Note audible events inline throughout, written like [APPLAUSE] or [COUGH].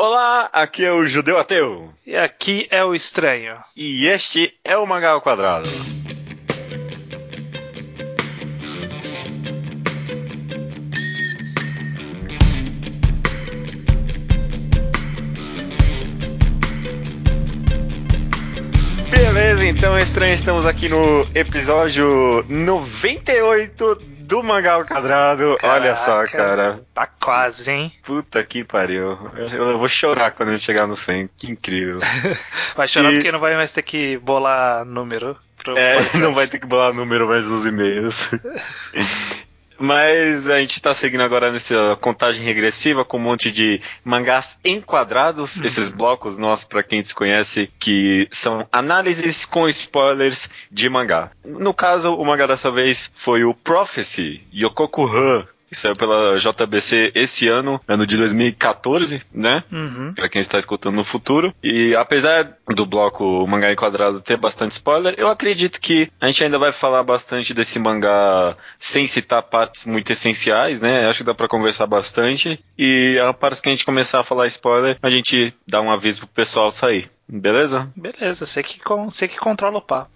Olá, aqui é o Judeu Ateu. E aqui é o Estranho. E este é o Mangá ao Quadrado. Beleza, então, Estranho, estamos aqui no episódio 98 do Mangá ao Quadrado. Olha só, Caraca. cara. Tá quase, hein? Puta que pariu. Eu, eu vou chorar quando eu chegar no 100. Que incrível. [LAUGHS] Vai chorar E- porque não vai mais ter que bolar número. É, [LAUGHS] não vai ter que bolar número mais nos e-mails. [LAUGHS] Mas a gente tá seguindo agora nessa contagem regressiva com um monte de mangás enquadrados, esses blocos nossos, pra quem desconhece, que são análises com spoilers de mangá. No caso, o mangá dessa vez foi o Prophecy, Yokoku Han, que saiu pela JBC esse ano, ano de 2014, né? Uhum. Pra quem está escutando no futuro. E apesar do bloco Mangá Enquadrado ter bastante spoiler, eu acredito que a gente ainda vai falar bastante desse mangá sem citar partes muito essenciais, né? Acho que dá pra conversar bastante. E a parte que a gente começar a falar spoiler, a gente dá um aviso pro pessoal sair. Beleza? Beleza, você que, con- você que controla o papo.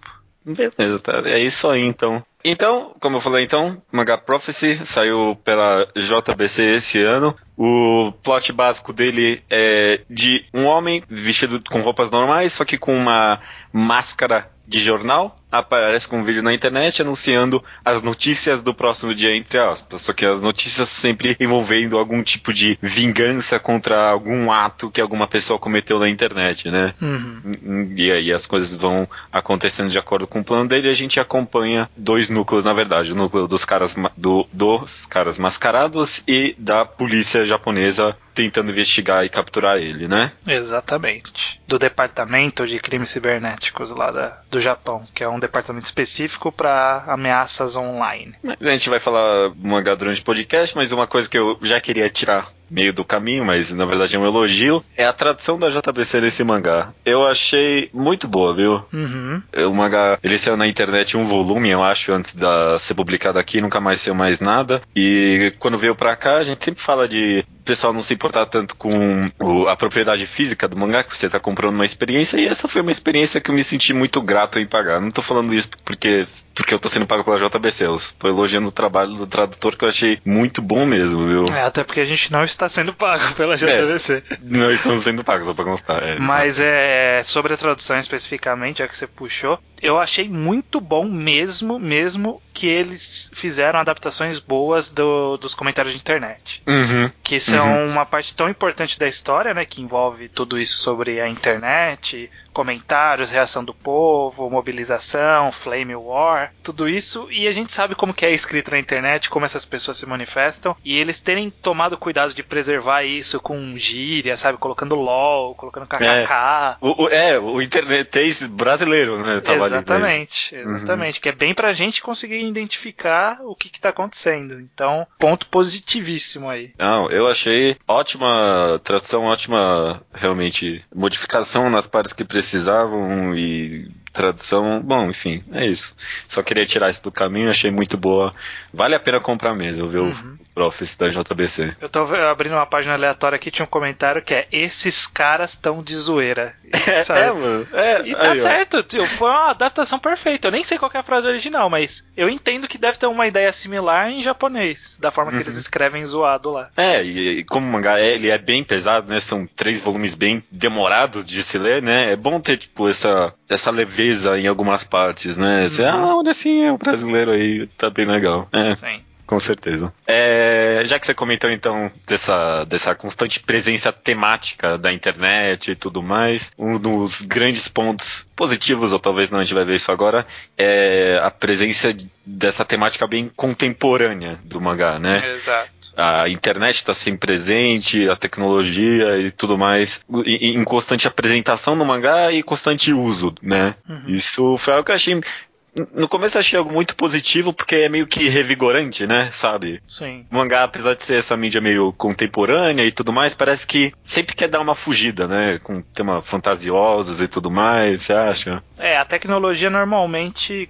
Beleza, tá. É isso aí então. Então, como eu falei então, Manga Prophecy saiu pela JBC esse ano. O plot básico dele é de um homem vestido com roupas normais, só que com uma máscara de jornal. Aparece com um vídeo na internet anunciando as notícias do próximo dia, entre aspas. Só que as notícias sempre envolvendo algum tipo de vingança contra algum ato que alguma pessoa cometeu na internet, né? Uhum. E aí as coisas vão acontecendo de acordo com o plano dele e a gente acompanha dois núcleos, na verdade. O núcleo dos caras, do- dos caras mascarados e da polícia japonesa tentando investigar e capturar ele, né? Exatamente. Do Departamento de Crimes Cibernéticos lá da, do Japão, que é um departamento específico para ameaças online. A gente vai falar mangá durante o podcast, mas uma coisa que eu já queria tirar meio do caminho, mas na verdade é um elogio, é a tradução da JBC nesse mangá. Eu achei muito boa, viu? Uhum. O mangá, ele saiu na internet um volume, eu acho, antes de ser publicado aqui, nunca mais saiu mais nada. E quando veio pra cá, a gente sempre fala de pessoal não se importar tanto com o- a propriedade física do mangá, que você tá comprando uma experiência, e essa foi uma experiência que eu me senti muito grato em pagar. Não tô falando isso porque, porque eu tô sendo pago pela JBC, eu tô elogiando o trabalho do tradutor que eu achei muito bom mesmo, viu? É, até porque a gente não está sendo pago [LAUGHS] pela JVC. Não estamos sendo pagos, só pra constar. É, Mas é sobre a tradução especificamente, já que você puxou, eu achei muito bom mesmo, mesmo que eles fizeram adaptações boas do- dos comentários de internet. Uhum. Que são uma parte tão importante da história, né? Que envolve tudo isso sobre a internet, comentários, reação do povo, mobilização, flame war, tudo isso. E a gente sabe como que é escrito na internet, como essas pessoas se manifestam. E eles terem tomado cuidado de preservar isso com gíria, sabe? Colocando LOL, colocando KKK. O, o- é, o internetês brasileiro, né? tava ali, né? Exatamente, exatamente. Que é bem pra gente conseguir identificar o que, que tá acontecendo. Então, ponto positivíssimo aí. Não, eu achei ótima tradução, ótima realmente modificação nas partes que precisavam e tradução. Bom, enfim, é isso. Só queria tirar isso do caminho, achei muito boa. Vale a pena comprar mesmo, viu? Uhum. O Prophecy da JBC. Eu tô abrindo uma página aleatória aqui, tinha um comentário que é esses caras estão de zoeira. [LAUGHS] Sabe? É, mano. É, E tá aí, certo, tio, foi uma adaptação perfeita. Eu nem sei qual que é a frase original, mas eu entendo que deve ter uma ideia similar em japonês, da forma que eles escrevem zoado lá. É, e, e como o mangá é, ele é bem pesado, né? São três volumes bem demorados de se ler, né? É bom ter, tipo, essa, essa leveza em algumas partes, né? Você, ah, olha assim, é o brasileiro aí, tá bem legal. É, Sim. Com certeza. É, já que você comentou, então, dessa, dessa constante presença temática da internet e tudo mais, um dos grandes pontos positivos, ou talvez não, a gente vai ver isso agora, é a presença dessa temática bem contemporânea do mangá, né? Exato. a internet está sempre presente, a tecnologia e tudo mais, em, constante apresentação no mangá e constante uso, né? Uhum. Isso foi algo que eu achei no começo achei algo muito positivo, porque é meio que revigorante, né? Sabe? Sim. O mangá, apesar de ser essa mídia meio contemporânea e tudo mais, parece que sempre quer dar uma fugida, né? Com tema fantasiosos e tudo mais, você acha? É, a tecnologia normalmente,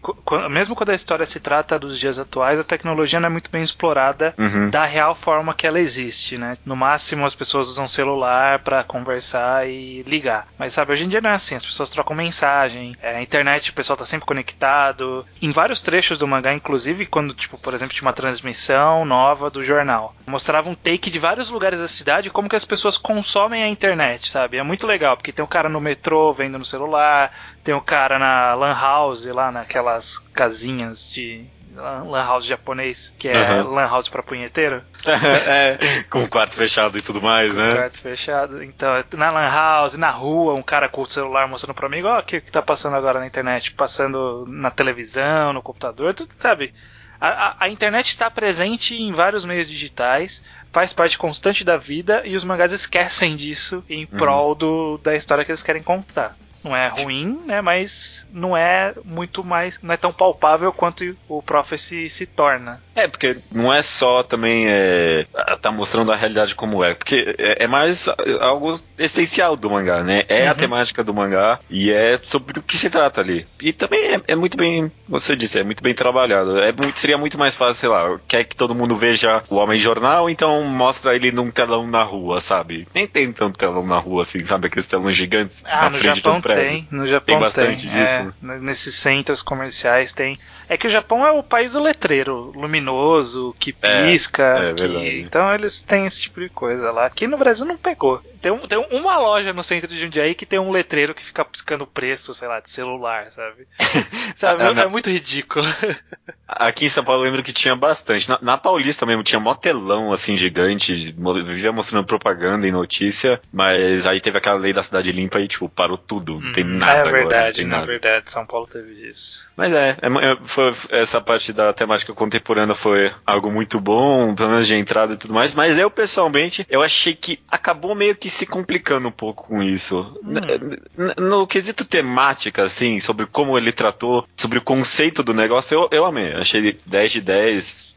mesmo quando a história se trata dos dias atuais, a tecnologia não é muito bem explorada uhum. da real forma que ela existe, né? No máximo as pessoas usam celular para conversar e ligar. Mas sabe, hoje em dia não é assim, as pessoas trocam mensagem, é, a internet o pessoal tá sempre conectado. Em vários trechos do mangá, inclusive quando, tipo, por exemplo, tinha uma transmissão nova do jornal, mostrava um take de vários lugares da cidade como que as pessoas consomem a internet, sabe? É muito legal, porque tem um cara no metrô vendo no celular, tem um cara na lan house lá naquelas casinhas de lan house japonês, que é uhum. lan house pra punheteiro. [LAUGHS] é, com o quarto fechado e tudo mais, com né? Com quarto fechado. Então, na lan house, na rua, um cara com o celular mostrando pro amigo, ó, oh, o que, que tá passando agora na internet? Passando na televisão, no computador, tudo, sabe? A, a, a, internet está presente em vários meios digitais, faz parte constante da vida e os mangás esquecem disso em uhum. prol do, da história que eles querem contar. Não é ruim, né? Mas não é muito mais. Não é tão palpável quanto o Prophecy se torna. É, porque não é só também é, tá mostrando a realidade como é, porque é, é mais algo essencial do mangá, né? É uhum. a temática do mangá e é sobre o que se trata ali. E também é, é muito bem, você disse, é muito bem trabalhado. É muito, seria muito mais fácil, sei lá, quer que todo mundo veja o Homem Jornal, então mostra ele num telão na rua, sabe? Nem tem tanto telão na rua assim, sabe? Aqueles telões gigantes ah, na frente Japão do prédio. Tem, no Japão tem bastante tem, disso. É, nesses centros comerciais tem. É que o Japão é o país do letreiro, luminoso, que é, pisca. É, que... Então eles têm esse tipo de coisa lá. Aqui no Brasil não pegou. Tem, um, tem uma loja no centro de Jundiaí que tem um letreiro que fica piscando preço, sei lá, de celular, sabe? [LAUGHS] sabe? É, é, muito ridículo. [LAUGHS] Aqui em São Paulo eu lembro que tinha bastante. Na, na Paulista mesmo tinha motelão assim gigante, vivia mostrando propaganda e notícia, mas aí teve aquela lei da cidade limpa e tipo parou tudo, não tem hum, nada é verdade, agora. Tem na nada. verdade, São Paulo teve isso. Mas é, é, é, foi, essa parte da temática contemporânea foi algo muito bom, pelo menos de entrada e tudo mais, mas eu pessoalmente eu achei que acabou meio que se complicando um pouco com isso. Hum. No, quesito temática, assim, sobre como ele tratou, sobre o conceito do negócio, eu, eu amei. Achei 10 de 10,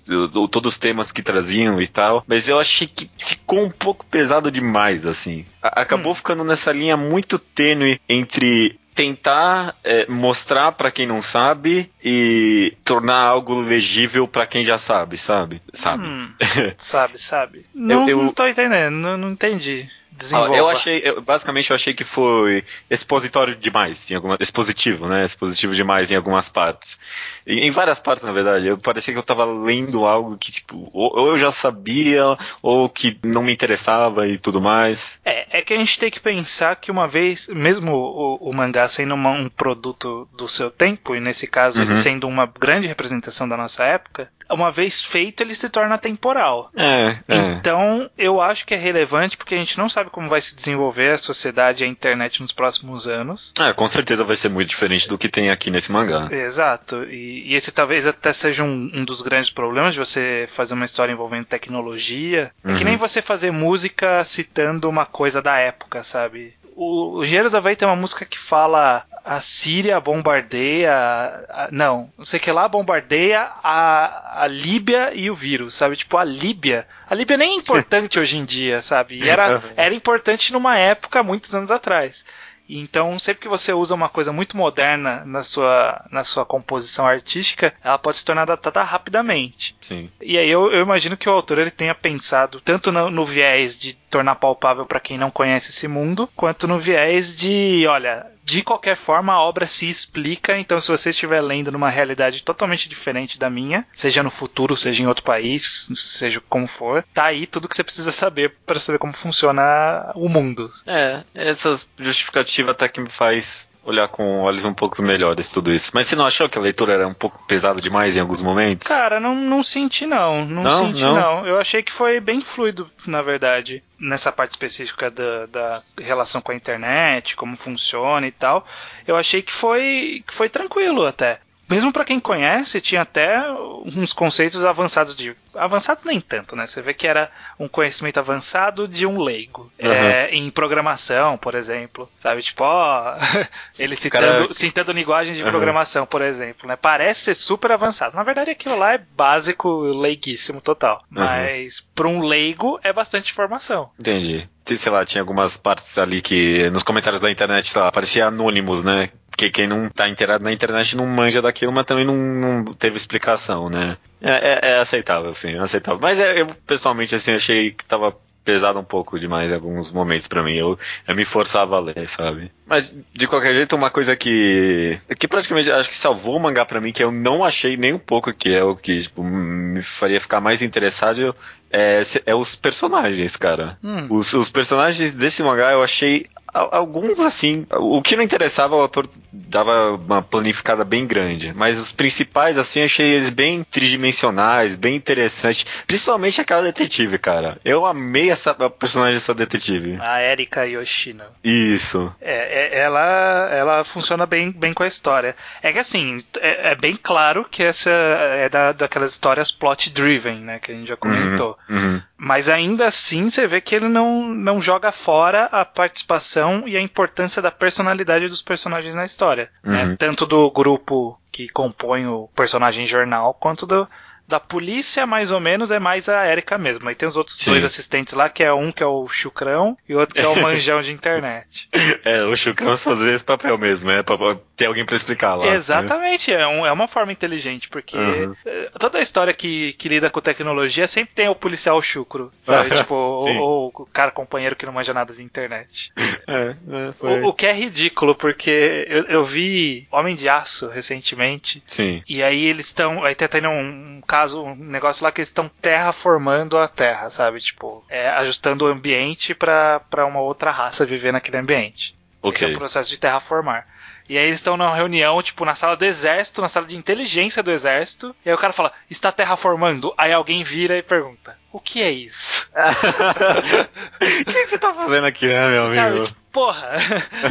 todos os temas que traziam e tal, mas eu achei que ficou um pouco pesado demais, assim. acabou hum. ficando nessa linha muito tênue entre tentar é, mostrar para quem não sabe e tornar algo legível para quem já sabe, sabe? Sabe? Hum, [LAUGHS] sabe, sabe. Não, eu, eu... não tô entendendo, não, não entendi. Desenvolva. Eu achei, eu, basicamente eu achei que foi expositório demais, em alguma, expositivo, né? Expositivo demais em algumas partes. em várias partes, na verdade. Eu parecia que eu tava lendo algo que, tipo, ou, ou, eu já sabia, ou que não me interessava e tudo mais. É, é que a gente tem que pensar que uma vez, mesmo o, o mangá sendo uma, um produto do seu tempo, e nesse caso uhum. ele sendo uma grande representação da nossa época, uma vez feito ele se torna temporal. É, é. Então, eu acho que é relevante porque a gente não sabe como vai se desenvolver a sociedade e a internet nos próximos anos. É, com certeza vai ser muito diferente do que tem aqui nesse mangá. Exato. E, e esse talvez até seja um, um, dos grandes problemas de você fazer uma história envolvendo tecnologia. É que nem uhum. você fazer música citando uma coisa da época, sabe? o, o Engenheiros da Havaí tem uma música que fala a Síria bombardeia. A, não, não sei o que lá bombardeia a, a Líbia e o vírus, sabe? Tipo, a Líbia. A Líbia nem é importante [LAUGHS] hoje em dia, sabe? E era, era importante numa época, muitos anos atrás. Então, sempre que você usa uma coisa muito moderna na sua, na sua composição artística, ela pode se tornar datada rapidamente. Sim. E aí eu, eu imagino que o autor ele tenha pensado tanto no, no viés de tornar palpável para quem não conhece esse mundo, quanto no viés de, olha, de qualquer forma, a obra se explica, então se você estiver lendo numa realidade totalmente diferente da minha, seja no futuro, seja em outro país, seja como for, tá aí tudo que você precisa saber para saber como funciona o mundo. É, essa justificativa até que me faz olhar com olhos um pouco melhores tudo isso. Mas você não achou que a leitura era um pouco pesada demais em alguns momentos? Cara, não, não senti não. Não, não senti não. não. Eu achei que foi bem fluido, na verdade. Nessa parte específica da, da relação com a internet, como funciona e tal. Eu achei que foi, que foi tranquilo até. Mesmo para quem conhece, tinha até uns conceitos avançados de. Avançados nem tanto, né? Você vê que era um conhecimento avançado de um leigo. Uhum. É, em programação, por exemplo. Sabe? Tipo, ó. [LAUGHS] ele citando, Cara... citando linguagens de uhum. programação, por exemplo. Né? Parece ser super avançado. Na verdade, aquilo lá é básico, leiguíssimo total. Uhum. Mas para um leigo é bastante informação. Entendi sei lá, tinha algumas partes ali que nos comentários da internet, sei lá, parecia anônimos, né? Porque quem não tá inteirado na internet não manja daquilo, mas também não, não teve explicação, né? É, é, é aceitável, sim, é aceitável. Mas é, eu, pessoalmente, assim, achei que tava pesado um pouco demais em alguns momentos para mim. Eu, eu me forçava a ler, sabe? Mas, de qualquer jeito, uma coisa que. que praticamente acho que salvou o mangá para mim, que eu não achei nem um pouco que é o que tipo, me faria ficar mais interessado, é, é os personagens, cara. Hum. Os, os personagens desse mangá eu achei alguns assim, o que não interessava o autor dava uma planificada bem grande, mas os principais assim achei eles bem tridimensionais, bem interessantes, principalmente aquela detetive, cara. Eu amei essa a personagem dessa detetive. A Erika Yoshino. Isso. É, é, ela ela funciona bem bem com a história. É que assim, é, é bem claro que essa é da, daquelas histórias plot driven, né, que a gente já comentou. Uhum, uhum. Mas ainda assim você vê que ele não, não joga fora a participação e a importância da personalidade dos personagens na história. Né? Uhum. Né? Tanto do grupo que compõe o personagem jornal, quanto do, da polícia, mais ou menos, é mais a Erika mesmo. Aí tem os outros Sim. dois assistentes lá, que é um que é o Chucrão e o outro que é o [LAUGHS] manjão de internet. É, o Chucrão fazer esse papel mesmo, né? Pra ter alguém para explicar lá. Exatamente, né? é, um, é uma forma inteligente, porque uhum. Eh, toda a história que, que lida com tecnologia sempre tem o policial chucro, sabe? [LAUGHS] tipo, ou, o cara companheiro que não manja nada de internet. [LAUGHS] É, é, o, o, que é ridículo, porque eu, eu vi Homem de Aço recentemente. Sim. E aí eles estão. Aí tá tendo um, um caso, um negócio lá que eles estão terraformando a Terra, sabe? Tipo, é, ajustando o ambiente para uma outra raça viver naquele ambiente. Okay. Esse é o processo de terraformar. E aí eles estão numa reunião, tipo, na sala do exército, na sala de inteligência do exército. E aí o cara fala, está terraformando. Aí alguém vira e pergunta, o que é isso? [LAUGHS] [LAUGHS] o que você tá fazendo aqui, né, meu amigo? Sabe, tipo, porra.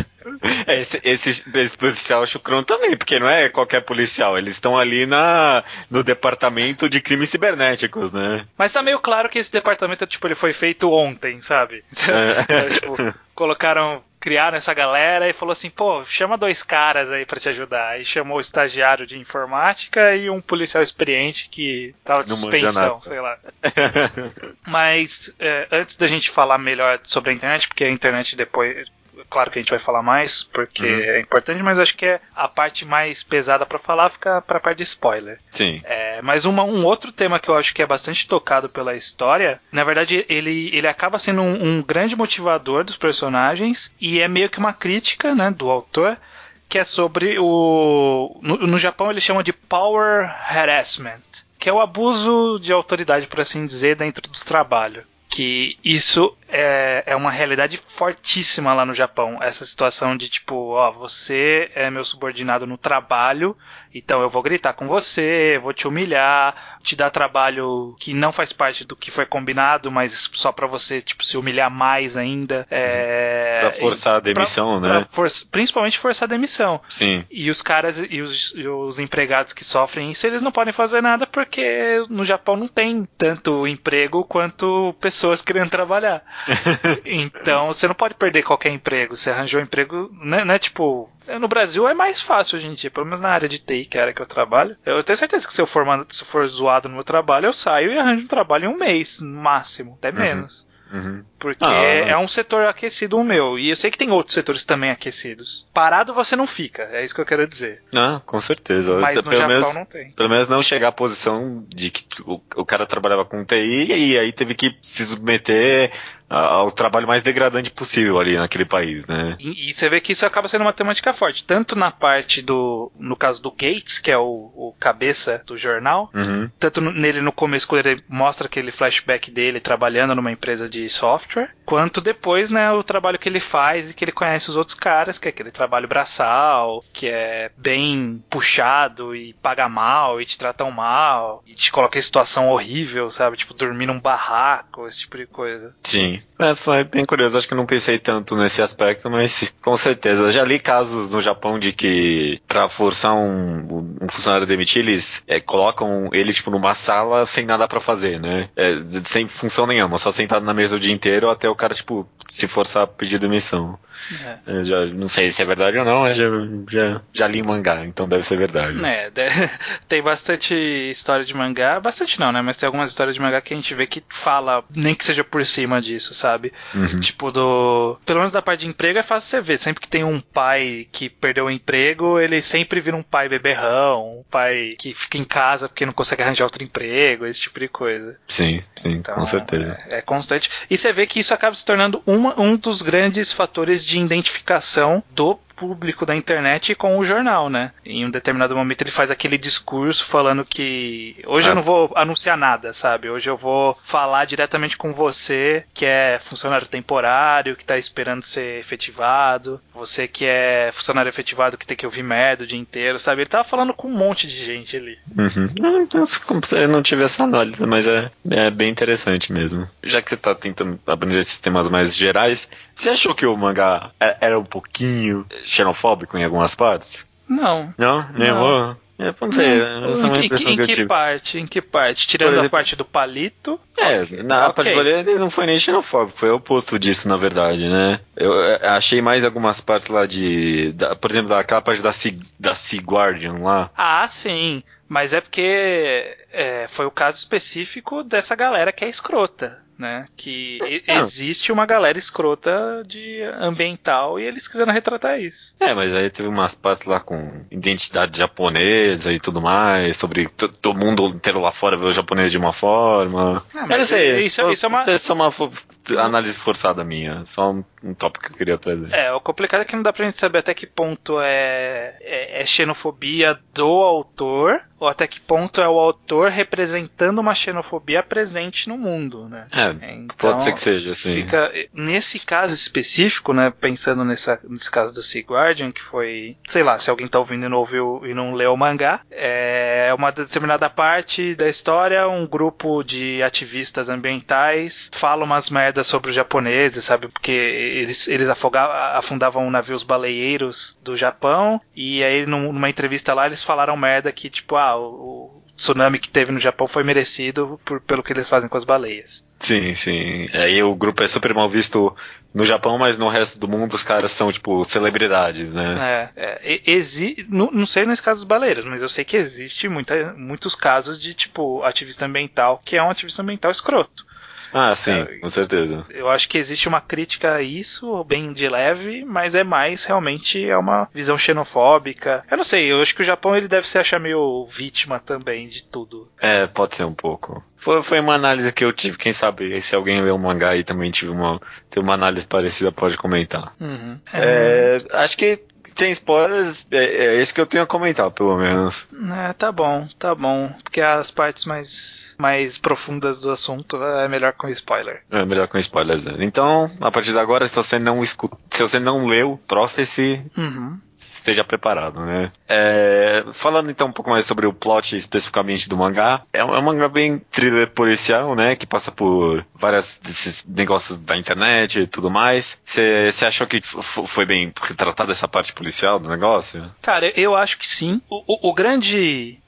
[LAUGHS] É, esse, esse, esse policial chucrão também, porque não é qualquer policial, eles estão ali na, no departamento de crimes cibernéticos, né? Mas tá meio claro que esse departamento, tipo, ele foi feito ontem, sabe? É. é [LAUGHS] tipo, colocaram criaram essa galera e falou assim, pô, chama dois caras aí para te ajudar. Aí chamou o estagiário de informática e um policial experiente que tava de suspensão, sei lá. [LAUGHS] Mas é, antes da gente falar melhor sobre a internet, porque a internet depois claro que a gente vai falar mais, porque uhum. é importante, mas acho que é a parte mais pesada para falar fica pra parte de spoiler. Sim. É, mas uma, um outro tema que eu acho que é bastante tocado pela história, na verdade, ele, ele acaba sendo um, um grande motivador dos personagens e é meio que uma crítica, né, do autor que é sobre o. No, no, Japão eles chamam de power harassment, que é o abuso de autoridade, por assim dizer, dentro do trabalho. Que isso é, é uma realidade fortíssima lá no Japão. Essa situação de tipo, ó, você é meu subordinado no trabalho, então eu vou gritar com você, vou te humilhar, te dar trabalho que não faz parte do que foi combinado, mas só para você, tipo, se humilhar mais ainda. É, pra forçar a demissão, pra, né? Pra for, principalmente forçar a demissão. Sim. E os caras e os, e os empregados que sofrem isso, eles não podem fazer nada porque no Japão não tem tanto emprego quanto pessoas querendo trabalhar. [LAUGHS] então você não pode perder qualquer emprego. Você arranjou um emprego, né, né tipo, no Brasil é mais fácil hoje em dia, pelo menos na área de TI, que é a área que eu trabalho. Eu tenho certeza que se eu for, se eu for zoado no meu trabalho, eu saio e arranjo um trabalho em um mês, no máximo, até uhum. menos. Uhum. Porque ah, é um setor aquecido o meu. E eu sei que tem outros setores também aquecidos. Parado você não fica, é isso que eu quero dizer. Ah, com certeza. Mas no pelo Japão menos, não tem. Pelo menos não chegar à posição de que o, o cara trabalhava com TI e aí teve que se submeter ao trabalho mais degradante possível ali naquele país, né? E, e, você vê que isso acaba sendo uma temática forte, tanto na parte do, no caso do Gates, que é o, o cabeça do jornal, uhum. tanto nele no começo quando ele mostra aquele flashback dele trabalhando numa empresa de software, quanto depois, né, o trabalho que ele faz e que ele conhece os outros caras, que é aquele trabalho braçal, que é bem puxado e paga mal e te tratam mal e te coloca em situação horrível, sabe? Tipo, dormir num barraco, esse tipo de coisa. Sim. É, foi bem curioso. Acho que não pensei tanto nesse aspecto, mas com certeza. Já li casos no Japão de que para forçar um, um, funcionário a demitir, eles é, colocam ele, tipo, numa sala sem nada para fazer, né? É, sem função nenhuma, só sentado na mesa o dia inteiro até o cara, tipo, se forçar a pedir demissão. É. já não sei se é verdade ou não, mas já, já, já li mangá, então deve ser verdade. É, [LAUGHS] tem bastante história de mangá, bastante não, né? Mas tem algumas histórias de mangá que a gente vê que fala, nem que seja por cima disso, sabe? Uhum. Tipo, do. Pelo menos da parte de emprego é fácil você ver. Sempre que tem um pai que perdeu o emprego, ele sempre vira um pai beberrão, um pai que fica em casa porque não consegue arranjar outro emprego, esse tipo de coisa. Sim, sim, então, com certeza. É, é constante. E você vê que isso acaba se tornando uma, um dos grandes fatores de identificação do público da internet com o jornal, né? Em um determinado momento ele faz aquele discurso falando que hoje ah. eu não vou anunciar nada, sabe? Hoje eu vou falar diretamente com você que é funcionário temporário, que tá esperando ser efetivado, você que é funcionário efetivado que tem que ouvir merda o dia inteiro, sabe? Ele tava falando com um monte de gente ali. Uhum. Eu não tive essa análise, mas é, é bem interessante mesmo. Já que você tá tentando abranger esses temas mais gerais, você achou que o mangá é, era um pouquinho xenofóbico em algumas partes? Não. Não? Nem não. É, não sei, essa é uma impressão em, que, em que parte? Em que parte? Tirando exemplo, a parte do palito? É, okay. na okay. parte do palito ele não foi nem xenofóbico, foi o oposto disso, na verdade, né? Eu, eu achei mais algumas partes lá de. Da, por exemplo, daquela parte da Sea, da sea Guardian lá. Ah, sim. Mas é porque é, foi o caso específico dessa galera que é escrota né? Que existe uma galera escrota de ambiental e eles quiseram retratar isso. É, mas aí teve umas partes lá com identidade japonesa e tudo mais, sobre todo mundo inteiro lá fora ver o japonês de uma forma. É, eu não sei. Isso, isso é uma... Isso é uma análise forçada minha, só um, um tópico que eu queria trazer. É, o complicado é que não dá pra gente saber até que ponto é, é, é xenofobia do autor ou até que ponto é o autor representando uma xenofobia presente no mundo, né? É, então, pode ser que seja, assim. Fica, nesse caso específico, né, pensando nessa, nesse caso do Sea Guardian, que foi, sei lá, se alguém tá ouvindo e não ouviu e não leu o mangá, é uma determinada parte da história, um grupo de ativistas ambientais fala umas merdas sobre os japoneses, sabe? Porque eles, eles afogavam, afundavam navios baleeiros do Japão, e aí numa entrevista lá eles falaram merda que, tipo, ah, o, tsunami que teve no Japão foi merecido por, pelo que eles fazem com as baleias. Sim, sim. Aí o grupo é super mal visto no Japão, mas no resto do mundo os caras são, tipo, celebridades, né? É. é exi não, não sei nesse caso dos baleiros, mas eu sei que existe muita, muitos casos de, tipo, ativista ambiental que é um ativista ambiental escroto. Ah, sim, é, com certeza. Eu acho que existe uma crítica a isso, bem de leve, mas é mais realmente é uma visão xenofóbica. Eu não sei, eu acho que o Japão ele deve se achar meio vítima também de tudo. É, pode ser um pouco. Foi, foi uma análise que eu tive, quem sabe se alguém lê o mangá e também tive uma, tem uma análise parecida, pode comentar. Uhum. É, acho que tem spoilers, é, é esse que eu tenho a comentar, pelo menos. É, tá bom, tá bom. Porque as partes mais mais profundas do assunto, é melhor com spoiler. É melhor com spoiler. Né? Então, a partir de agora, se você não escuta, se você não leu Prophecy, uhum esteja preparado, né? É, falando então um pouco mais sobre o plot especificamente do mangá, é um, é um mangá bem thriller policial, né? Que passa por vários desses negócios da internet e tudo mais. Você achou que foi bem retratado essa parte policial do negócio? Cara, eu acho que sim. O, o, o grande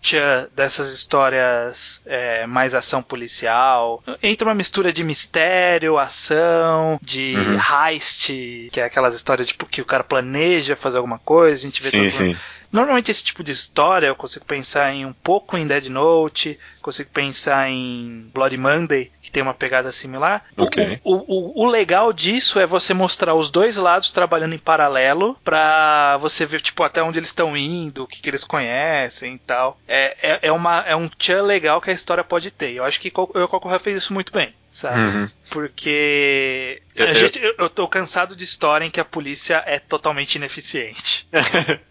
dessas histórias é, mais ação policial entra uma mistura de mistério, ação, de uhum. heist, que é aquelas histórias tipo que o cara planeja fazer alguma coisa gente vê sim, sim. Normalmente esse tipo de história eu consigo pensar em um pouco em Dead Note, consigo pensar em Bloody Monday, que tem uma pegada similar. Okay. O, o, o, legal disso é você mostrar os dois lados trabalhando em paralelo pra você ver tipo até onde eles estão indo, o que, que eles conhecem e tal. É, é, é, uma, é um tchan legal que a história pode ter. Eu acho que o Kokoha fez isso muito bem sabe? Uhum. Porque eu, eu, eu tô cansado de história em que a polícia é totalmente ineficiente. [LAUGHS]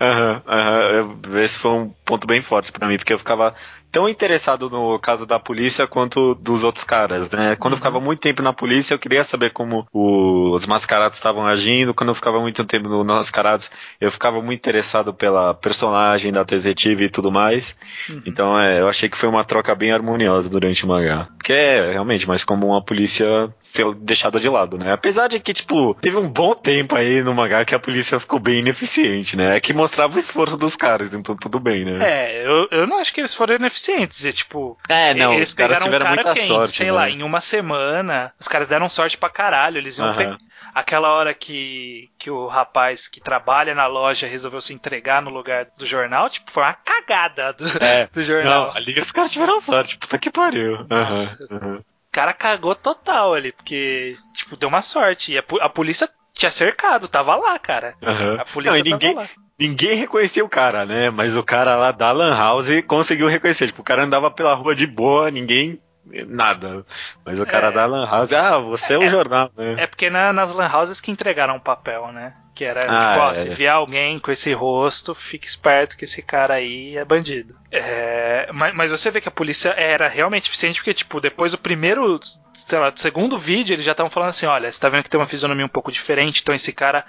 Aham, aham. Esse foi um ponto bem forte pra mim, porque eu ficava tão interessado no caso da polícia quanto dos outros caras, né? Quando eu ficava muito tempo na polícia, eu queria saber como os mascarados estavam agindo. Quando eu ficava muito tempo no mascarados, eu ficava muito interessado pela personagem da detetive e tudo mais. Uhum. Então, é, eu achei que foi uma troca bem harmoniosa durante o mangá. Porque é realmente mais comum a polícia ser deixada de lado, né? Apesar de que, tipo, teve um bom tempo aí no mangá que a polícia ficou bem ineficiente, né? É que mostrava o esforço dos caras, então tudo bem, né? É, eu, eu não acho que eles foram ineficientes suficientes. E, tipo, é, não, eles os caras tiveram um cara muita quem, sorte. Sei né? lá, em uma semana, os caras deram sorte pra caralho. Eles iam uhum. Aquela hora que, que o rapaz que trabalha na loja resolveu se entregar no lugar do jornal, tipo, foi uma cagada do, é, [LAUGHS] do jornal. Não, ali os caras tiveram sorte, puta que pariu. Uhum, uhum. O cara cagou total ali, porque, tipo, deu uma sorte. E a, a polícia tinha cercado, tava lá, cara. Uhum. A polícia não, ninguém, tava lá ninguém reconhecia o cara, né? Mas o cara lá da Lan House conseguiu reconhecer. Tipo, o cara andava pela rua de boa, ninguém. Nada. Mas o cara é. da Lan House, ah, você é, é o jornal, né? É porque na, nas Lan Houses que entregaram o papel, né? Que era, ah, tipo, ó, é. se vier alguém com esse rosto, fique esperto que esse cara aí é bandido. É, mas, mas, você vê que a polícia era realmente eficiente, porque, tipo, depois do primeiro, sei lá, do segundo vídeo, eles já estavam falando assim: olha, você tá vendo que tem uma fisionomia um pouco diferente, então esse cara,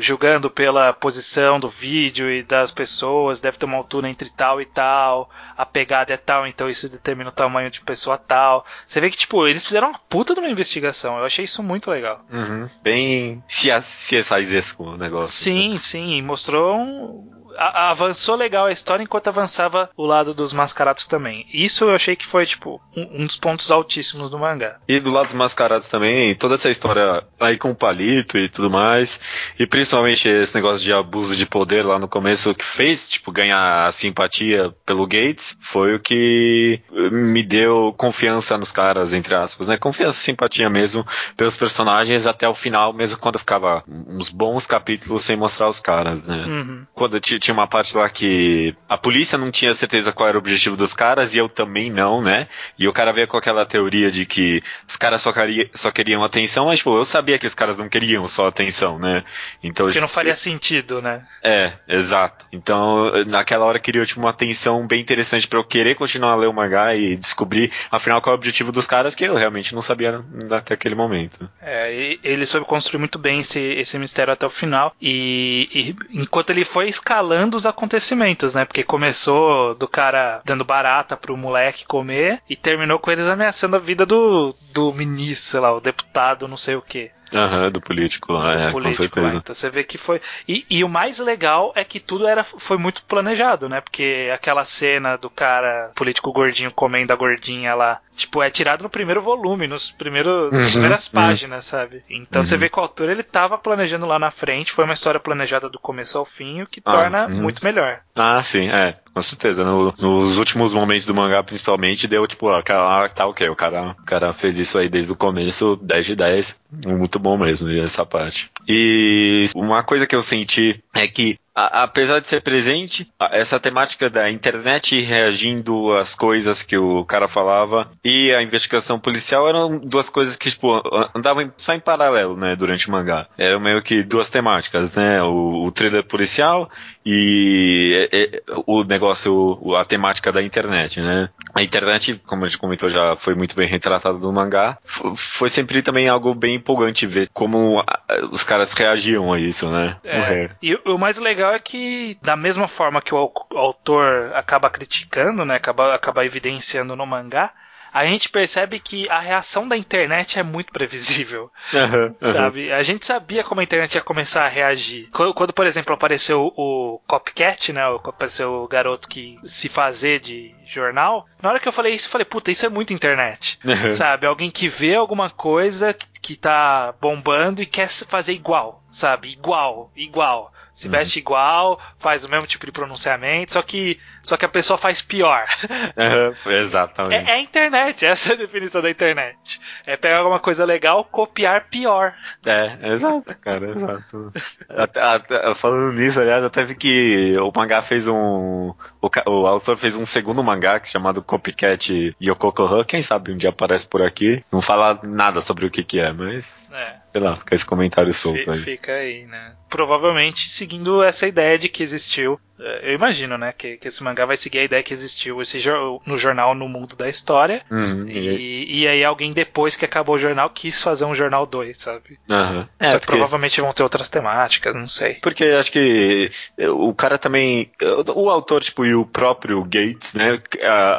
julgando pela posição do vídeo e das pessoas, deve ter uma altura entre tal e tal, a pegada é tal, então isso determina o tamanho de pessoa tal. Você vê que, tipo, eles fizeram uma puta de uma investigação, eu achei isso muito legal. Uhum. Bem CSI-esco o negócio. Sim, né? sim, mostrou um a, avançou legal a história enquanto avançava o lado dos mascarados também. Isso eu achei que foi, tipo, um, um dos pontos altíssimos do mangá. E do lado dos mascarados também, toda essa história aí com o palito e tudo mais, e principalmente esse negócio de abuso de poder lá no começo que fez, tipo, ganhar a simpatia pelo Gates, foi o que me deu confiança nos caras, entre aspas, né? Confiança e simpatia mesmo pelos personagens até o final, mesmo quando ficava uns bons capítulos sem mostrar os caras, né? Uhum. Quando tinha uma parte lá que a polícia não tinha certeza qual era o objetivo dos caras e eu também não, né? E o cara veio com aquela teoria de que os caras só, queria, só queriam atenção, mas, tipo, eu sabia que os caras não queriam só atenção, né? Então, Porque não faria sentido, né? É, exato. Então, naquela hora queria, tipo, uma atenção bem interessante para eu querer continuar a ler o mangá e descobrir, afinal, qual é o objetivo dos caras que eu realmente não sabia até aquele momento. É, ele soube construir muito bem esse, esse mistério até o final e, e enquanto ele foi escalando escalando os acontecimentos, né? Porque começou do cara dando barata pro moleque comer e terminou com eles ameaçando a vida do, do ministro, sei lá, o deputado, não sei o que. Aham, do político lá, é, político, com certeza. Lá. Então você vê que foi. E, e, o mais legal é que tudo era, foi muito planejado, né? Porque aquela cena do cara político gordinho comendo a gordinha lá, tipo, é tirado no primeiro volume, nos primeiros, uhum, nas primeiras uhum. páginas, sabe? Então uhum. você vê que o autor ele tava planejando lá na frente, foi uma história planejada do começo ao fim, o que ah, torna uhum. muito melhor. Ah, sim, é. Com certeza. No, nos últimos momentos do mangá, principalmente, deu tipo, cara, tá ok. O cara, o cara fez isso aí desde o começo, 10 de 10. Muito bom mesmo, essa parte. E uma coisa que eu senti é que a, apesar de ser presente, essa temática da internet reagindo às coisas que o cara falava e a investigação policial eram duas coisas que tipo, andavam só em paralelo, né, durante o mangá. Eram meio que duas temáticas, né, o, o thriller policial e é, é, o negócio, a temática da internet, né. A internet, como a gente comentou já, foi muito bem retratada no mangá. Foi sempre também algo bem empolgante ver como os caras reagiam a isso, né. É, e o mais legal é que, da mesma forma que o autor acaba criticando, né, acaba, acaba evidenciando no mangá, a gente percebe que a reação da internet é muito previsível. [LAUGHS] Uhum, uhum. Sabe? A gente sabia como a internet ia começar a reagir. Quando, quando, por exemplo, apareceu o copycat, né? Apareceu o garoto que se fazer de jornal. Na hora que eu falei isso, eu falei, puta, isso é muito internet. Uhum. Sabe? Alguém que vê alguma coisa que tá bombando e quer fazer igual. Sabe? Igual, igual se uhum. veste igual, faz o mesmo tipo de pronunciamento, só que, só que a pessoa faz pior. [LAUGHS] Uhum, exatamente. É, é, a internet, [LAUGHS] essa é a definição da internet. É pegar alguma coisa legal, copiar pior. É, exato, cara, exato. até, até, falando nisso, aliás, até vi que o mangá fez um, o, o, autor fez um segundo mangá chamado Copycat Yokokohan. Quem sabe um dia aparece por aqui. Não fala nada sobre o que que é, mas... É. Sei lá, fica esse comentário solto aí. Fica aí, né? Provavelmente seguindo essa ideia de que existiu é, eu imagino, né, que, que, esse mangá vai seguir a ideia que existiu esse no jornal no mundo da história. Uhum, e, e, aí alguém depois que acabou o jornal quis fazer um jornal 2, sabe? Uhum. É, Só que porque... provavelmente vão ter outras temáticas, não sei. Porque acho que o cara também. O autor, tipo, e o próprio Gates, né?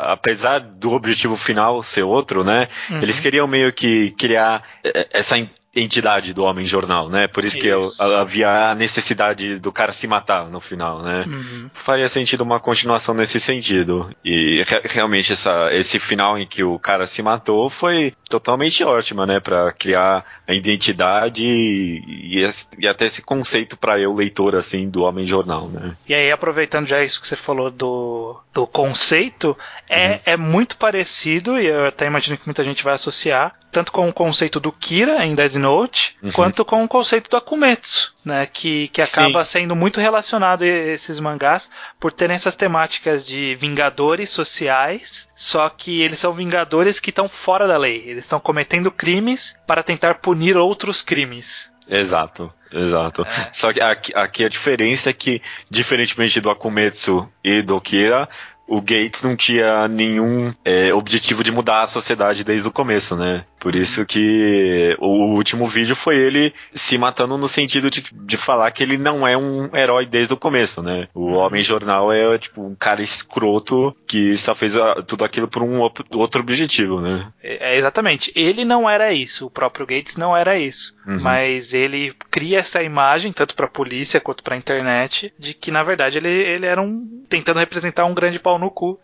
Apesar do objetivo final ser outro, né? Uhum. Eles queriam meio que criar essa entidade do Homem Jornal, né? Por isso, isso. que havia a necessidade do cara se matar no final, né? Uhum. Faria sentido uma continuação nesse sentido. E re realmente essa, esse final em que o cara se matou foi totalmente ótima, né? Para criar a identidade e, e, e até esse conceito para eu, leitor, assim, do Homem Jornal, né? E aí, aproveitando já isso que você falou do, do conceito, é, uhum. é muito parecido, e eu até imagino que muita gente vai associar, tanto com o conceito do Kira em Dead Note, uhum. quanto com o conceito do Akumetsu, né? Que, que acaba Sim. sendo muito relacionado a esses mangás por terem essas temáticas de vingadores sociais, só que eles são vingadores que estão fora da lei. Eles estão cometendo crimes para tentar punir outros crimes. Exato. Exato. É. Só que aqui, aqui, a diferença é que, diferentemente do Akumetsu e do Kira, o Gates não tinha nenhum é, objetivo de mudar a sociedade desde o começo, né? Por isso que o último vídeo foi ele se matando no sentido de, de falar que ele não é um herói desde o começo, né? O uhum. Homem Jornal é tipo um cara escroto que só fez tudo aquilo por um outro objetivo, né? É, exatamente. Ele não era isso, o próprio Gates não era isso. Uhum. Mas ele cria essa imagem, tanto pra polícia quanto pra internet, de que na verdade ele, ele era um. tentando representar um grande pau no cu.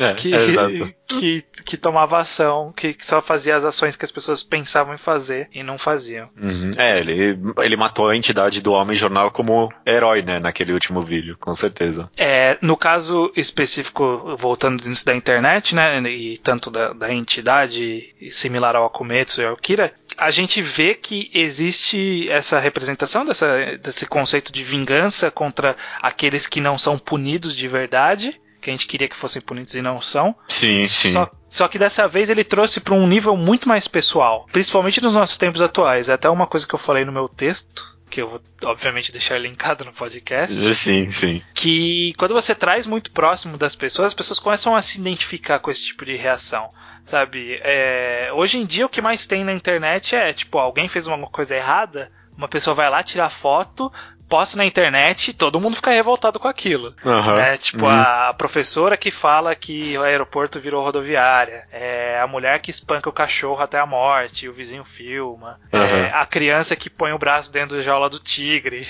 É, [LAUGHS] que, é que, que tomava ação, que, que só fazia as ações que as pessoas pensavam em fazer e não faziam. Uhum. É, ele, ele matou a entidade do Homem Jornal como herói, né, naquele último vídeo, com certeza. É, no caso específico, voltando nisso da internet, né, e tanto da, da entidade similar ao Akumetsu e ao Kira, a gente vê que existe essa representação dessa, desse conceito de vingança contra aqueles que não são punidos de verdade que a gente queria que fossem punidos e não são. Sim, sim. Só, só que dessa vez ele trouxe para um nível muito mais pessoal, principalmente nos nossos tempos atuais. É até uma coisa que eu falei no meu texto, que eu vou obviamente deixar linkado no podcast. [LAUGHS] Sim, sim. Que quando você traz muito próximo das pessoas, as pessoas começam a se identificar com esse tipo de reação. Sabe? É, hoje em dia o que mais tem na internet é, tipo, alguém fez uma coisa errada, uma pessoa vai lá tirar foto, posta na internet e todo mundo fica revoltado com aquilo. Uhum. Né? Tipo, uhum. a professora que fala que o aeroporto virou rodoviária, é a mulher que espanca o cachorro até a morte, e o vizinho filma, uhum. é a criança que põe o braço dentro da jaula do tigre.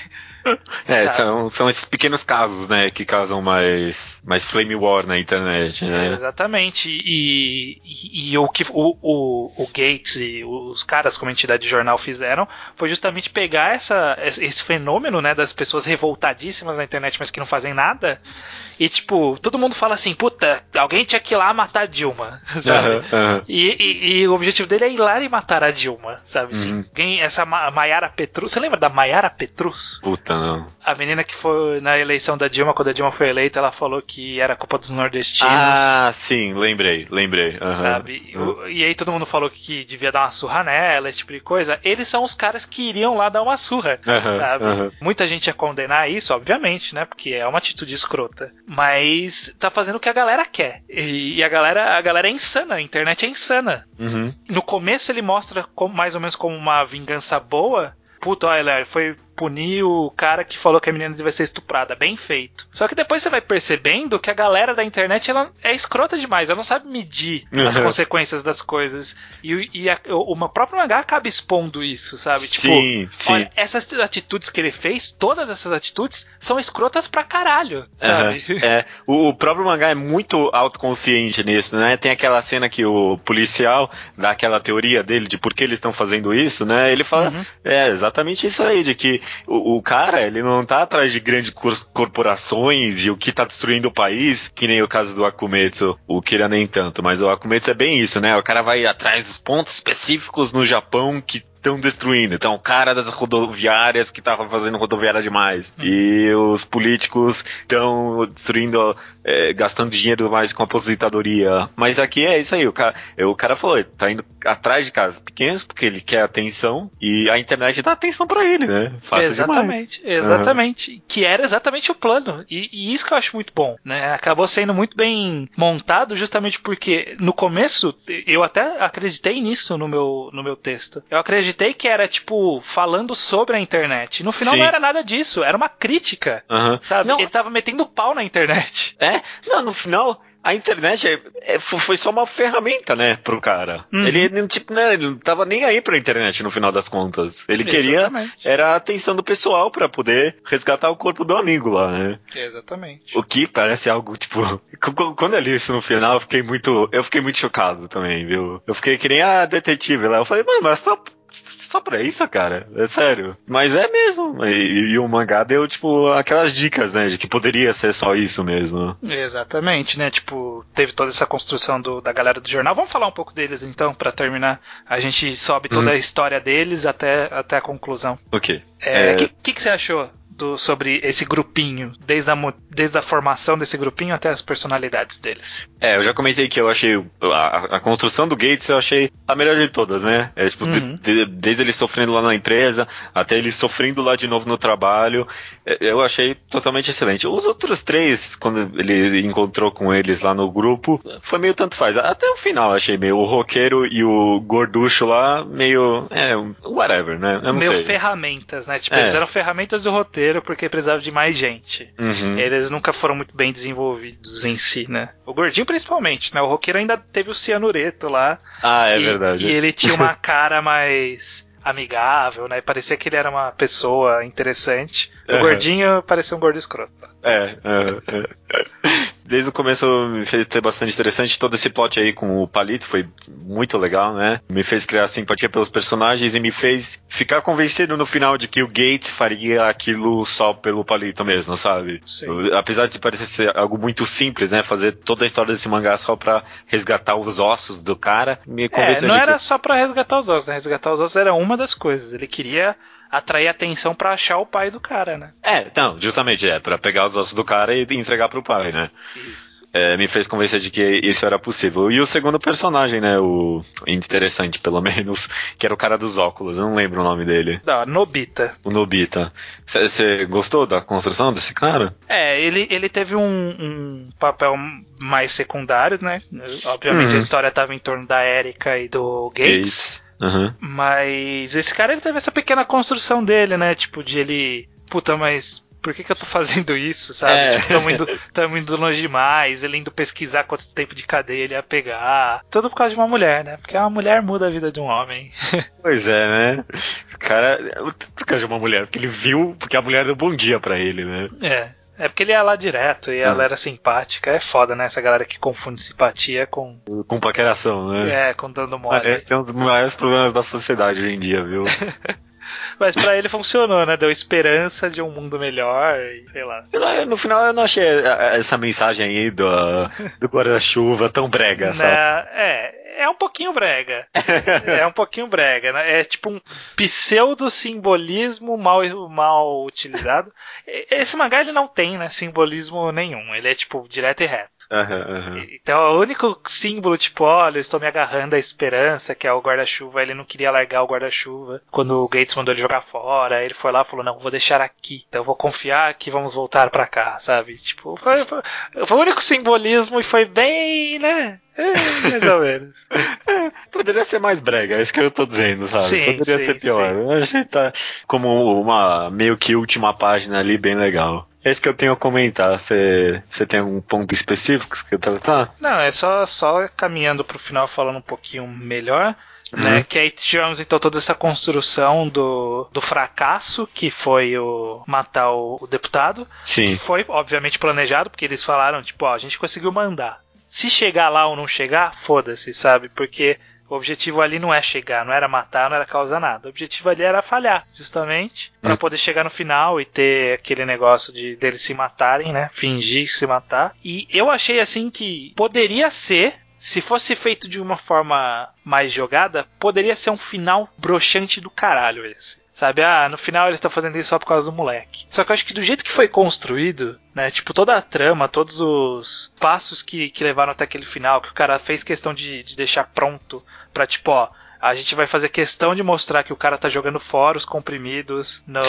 É, são, são esses pequenos casos, né, que causam mais, mais flame war na internet, né? É, exatamente. E, e, e, o que o, o, o, Gates e os caras como entidade de jornal fizeram foi justamente pegar essa, esse fenômeno, né, das pessoas revoltadíssimas na internet, mas que não fazem nada, e, tipo, todo mundo fala assim, puta, alguém tinha que ir lá matar a Dilma, [LAUGHS] sabe? Uhum, uhum. E, e, e, o objetivo dele é ir lá e matar a Dilma, sabe? Uhum. Sim, essa Maiara Petrus, você lembra da Maiara Petrus? Puta, não. A menina que foi na eleição da Dilma, quando a Dilma foi eleita, ela falou que era culpa dos nordestinos. Ah, sim, lembrei, lembrei. Sabe? E, e aí todo mundo falou que devia dar uma surra nela, esse tipo de coisa. Eles são os caras que iriam lá dar uma surra, sabe? Muita gente ia condenar isso, obviamente, né? Porque é uma atitude escrota mas tá fazendo o que a galera quer. E, e a galera a galera é insana, a internet é insana. Uhum. No começo ele mostra como, mais ou menos como uma vingança boa. Puta, olha, foi punir o cara que falou que a menina devia ser estuprada. Bem feito. Só que depois você vai percebendo que a galera da internet ela é escrota demais. Ela não sabe medir uhum. as consequências das coisas. E, e a, o, o próprio mangá acaba expondo isso, sabe? Tipo, sim, sim. Olha, essas atitudes que ele fez, todas essas atitudes, são escrotas pra caralho, sabe? Uhum. É. O, o próprio mangá é muito autoconsciente nisso, né? Tem aquela cena que o policial dá aquela teoria dele de por que eles estão fazendo isso, né? Ele fala, uhum. é exatamente isso aí, de que o, o, cara, ele não tá atrás de grandes corporações e o que tá destruindo o país, que nem o caso do Akumetsu, o Kira nem tanto, mas o Akumetsu é bem isso, né? O cara vai atrás dos pontos específicos no Japão que estão destruindo. Então, o cara das rodoviárias que tava fazendo rodoviária demais. Hum. E os políticos estão destruindo, é, gastando dinheiro demais com aposentadoria. Mas aqui é isso aí, o cara, o cara falou, tá indo atrás de casas pequenas porque ele quer atenção e a internet dá atenção para ele, né? Fácil exatamente, demais. exatamente. Uhum. Que era exatamente o plano. E, e, isso que eu acho muito bom, né? Acabou sendo muito bem montado justamente porque no começo eu até acreditei nisso no meu, no meu texto. Eu acreditei que era tipo falando sobre a internet. No final Sim. não era nada disso, era uma crítica. Uhum. Sabe? Não. Ele tava metendo pau na internet. [LAUGHS] É? Não, no final a internet é, é, foi só uma ferramenta, né, pro cara. Uhum. Ele, tipo, né, ele não tava nem aí pra internet no final das contas. Ele Exatamente. queria era a atenção do pessoal para poder resgatar o corpo do amigo lá, né? Exatamente. O que parece algo, tipo, [LAUGHS] quando eu li isso no final, eu fiquei muito, eu fiquei muito chocado também, viu? Eu fiquei que nem a detetive lá. Eu falei, mano, mas só só pra isso, cara. É sério. Mas é mesmo. E, e, o mangá deu, tipo, aquelas dicas, né? De que poderia ser só isso mesmo. Exatamente, né? Tipo, teve toda essa construção do, da galera do jornal. Vamos falar um pouco deles então, para terminar. A gente sobe toda hum. a história deles até, até a conclusão. Ok. O é... que, que, que você achou do, sobre esse grupinho, desde a, desde a formação desse grupinho até as personalidades deles. É, eu já comentei que eu achei a, a construção do Gates eu achei a melhor de todas, né? É, tipo, uhum. de, de, desde ele sofrendo lá na empresa até ele sofrendo lá de novo no trabalho, é, eu achei totalmente excelente. Os outros três, quando ele encontrou com eles lá no grupo, foi meio tanto faz. Até o final achei meio o roqueiro e o gorducho lá meio, é, whatever, né? Eu não meio sei. ferramentas, né? Tipo, é. eles eram ferramentas do roteiro porque precisava de mais gente. Uhum. Eles nunca foram muito bem desenvolvidos em si, né? O gordinho principalmente, né? O roqueiro ainda teve o cianureto lá. Ah, é e, verdade. E ele tinha uma [LAUGHS] cara mais amigável, né? Parecia que ele era uma pessoa interessante. O uhum. gordinho parecia um gordo escroto. É, é, é desde o começo me fez ter bastante interessante. Todo esse plot aí com o Palito foi muito legal, né? Me fez criar simpatia pelos personagens e me fez ficar convencido no final de que o Gates faria aquilo só pelo Palito mesmo, sabe? Sim. Apesar de parecer ser algo muito simples, né? Fazer toda a história desse mangá só pra resgatar os ossos do cara, me convenceu é, não era que... só pra resgatar os ossos, né? Resgatar os ossos era uma das coisas. Ele queria atrair atenção para achar o pai do cara, né? É, não, justamente, é, para pegar os ossos do cara e entregar pro pai, né? Isso. É, me fez convencer de que isso era possível. E o segundo personagem, né? O interessante, pelo [LAUGHS] menos, que era o cara dos óculos, eu não lembro o nome dele. Da Nobita. O Nobita. Você gostou da construção desse cara? É, ele, ele teve um, um papel mais secundário, né? Obviamente uhum. a história estava em torno da Erika e do Gates. Gates. Uhum. Mas esse cara ele teve essa pequena construção dele, né? Tipo, de ele. Puta, mas por que, que eu tô [LAUGHS] fazendo isso, sabe? É. Tipo, tamo, indo, tamo indo longe demais, ele indo pesquisar quanto tempo de cadeia ele ia pegar. Tudo por causa de uma mulher, né? Porque uma mulher muda a vida de um homem. [LAUGHS] Pois é, né? O cara. Por causa de uma mulher, porque ele viu, porque a mulher deu bom dia para ele, né? É. É porque ele ia lá direto e ela hum. era simpática. É foda, né? Essa galera que confunde simpatia com. Com paqueração, né? É, com dando mole. Esse é um dos maiores problemas da sociedade hoje em dia, viu? [LAUGHS] Mas para ele funcionou, né? Deu esperança de um mundo melhor e sei lá. No final eu não achei essa mensagem aí do, do guarda-chuva tão brega, sabe? É, é um pouquinho brega. é um pouquinho brega, né? É tipo um pseudo-simbolismo mal, mal utilizado. Esse mangá ele não tem, né, simbolismo nenhum. Ele é tipo direto e reto. Uhum, uhum. Então, o único símbolo, tipo, olha, eu estou me agarrando à esperança, que é o guarda-chuva. Ele não queria largar o guarda-chuva. Quando o Gates mandou ele jogar fora, ele foi lá e falou: Não, vou deixar aqui. Então, eu vou confiar que vamos voltar para cá, sabe? Tipo, foi, foi, foi o único simbolismo e foi bem, né? É, mais ou menos. É, [LAUGHS] poderia ser mais brega, é isso que eu tô dizendo, sabe? Sim, poderia sim, ser pior. Sim. A gente tá como uma meio que última página ali bem legal. É isso que eu tenho a comentar. Você tem algum ponto específico que você tratar? Não, é só, só caminhando pro final falando um pouquinho melhor. Uhum. Né, que aí tivemos então toda essa construção do, do fracasso que foi o matar o, o deputado. Sim. Que foi, obviamente, planejado, porque eles falaram, tipo, ó, a gente conseguiu mandar. Se chegar lá ou não chegar, foda-se, sabe? Porque o objetivo ali não é chegar, não era matar, não era causar nada. O objetivo ali era falhar, justamente, para hum. poder chegar no final e ter aquele negócio de deles se matarem, né? Fingir se matar. E eu achei assim que poderia ser se fosse feito de uma forma mais jogada, poderia ser um final broxante do caralho esse. Sabe, ah, no final eles estão fazendo isso só por causa do moleque. Só que eu acho que do jeito que foi construído, né, tipo, toda a trama, todos os passos que, que levaram até aquele final, que o cara fez questão de, de deixar pronto pra, tipo, ó, a gente vai fazer questão de mostrar que o cara tá jogando fora os comprimidos no,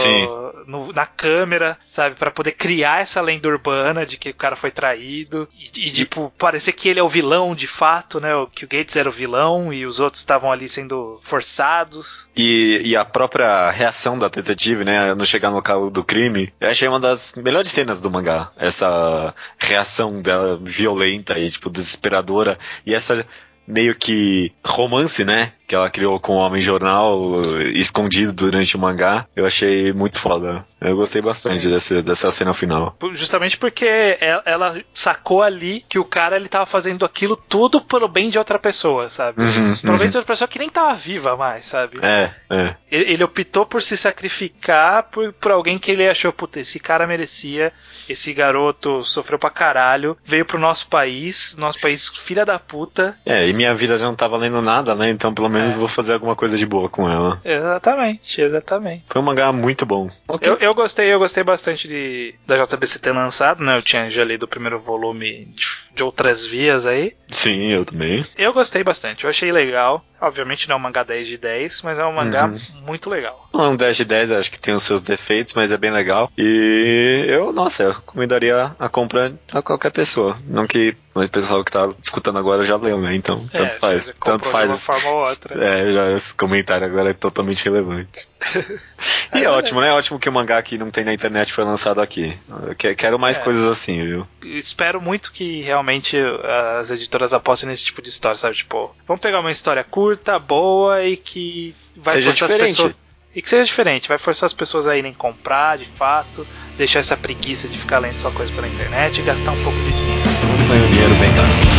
no na câmera, sabe? para poder criar essa lenda urbana de que o cara foi traído. E, e, tipo, parecer que ele é o vilão de fato, né? Que o Gates era o vilão e os outros estavam ali sendo forçados. E, e a própria reação da detetive, né? No chegar no local do crime, eu achei uma das melhores cenas do mangá. Essa reação dela violenta e, tipo, desesperadora. E essa meio que romance, né? Que ela criou com o Homem Jornal, escondido durante o mangá. Eu achei muito foda. Eu gostei bastante dessa, dessa cena final. Justamente porque ela sacou ali que o cara ele tava fazendo aquilo tudo pelo bem de outra pessoa, sabe? Uhum, pelo uhum. bem de outra pessoa que nem tava viva mais, sabe? É, é. Ele, optou por se sacrificar por, por alguém que ele achou, puta, esse cara merecia esse garoto sofreu pra caralho, veio pro nosso país, nosso país filha da puta. É, e minha vida já não tá valendo nada, né? Então pelo menos é. vou fazer alguma coisa de boa com ela. Exatamente, exatamente. Foi um mangá muito bom. Okay. Eu, eu gostei, eu gostei bastante de, da JBC ter lançado, né? Eu tinha já lido o primeiro volume de, de outras vias aí. Sim, eu também. Eu gostei bastante, eu achei legal. Obviamente não é um mangá 10 de 10, mas é um mangá uhum. muito legal. Não é um 10 de 10, acho que tem os seus defeitos, mas é bem legal. E eu, nossa, eu recomendaria a compra a qualquer pessoa. Não que o pessoal que tá escutando agora já leu, né? Então, é, tanto faz. Tanto faz. De uma forma ou outra. É, já esse comentário agora é totalmente relevante. [LAUGHS] e é ótimo, né? É ótimo que o mangá que não tem na internet foi lançado aqui. Eu quero mais é. coisas assim, viu? Espero muito que realmente as editoras apostem nesse tipo de história, sabe? Tipo, vamos pegar uma história curta, boa e que vai seja forçar diferente. as pessoas. E que seja diferente, vai forçar as pessoas a irem comprar de fato, deixar essa preguiça de ficar lendo só coisa pela internet e gastar um pouco de dinheiro. Gasto.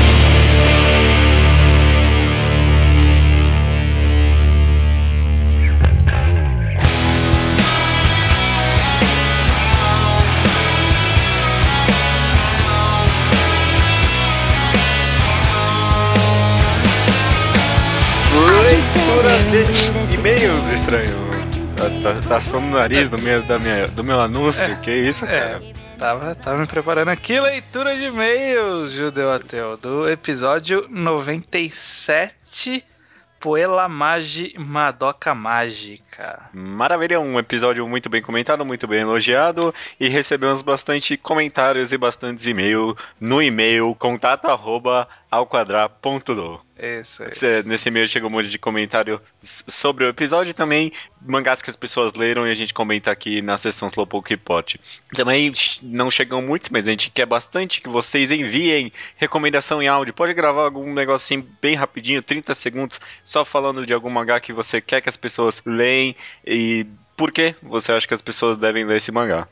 e-mails estranho. Tá, tá, tá no nariz do meu, da minha, do meu anúncio, é, que isso, é, cara? Tava, tava me preparando aqui, leitura de e-mails, Judeu Ateu, do episódio 97 Poela Magi Madoka Mágica. Maravilha, um episódio muito bem comentado, muito bem elogiado e recebemos bastante comentários e bastantes e-mails no e-mail contato arroba alquadrar.do. Isso, isso. Nesse e-mail chegou um monte de comentário sobre o episódio e também mangás que as pessoas leram e a gente comenta aqui na sessão Slowpoke Report. Também não chegam muitos, mas a gente quer bastante que vocês enviem recomendação em áudio. Pode gravar algum negocinho bem rapidinho, 30 segundos, só falando de algum mangá que você quer que as pessoas leem e por que você acha que as pessoas devem ler esse mangá.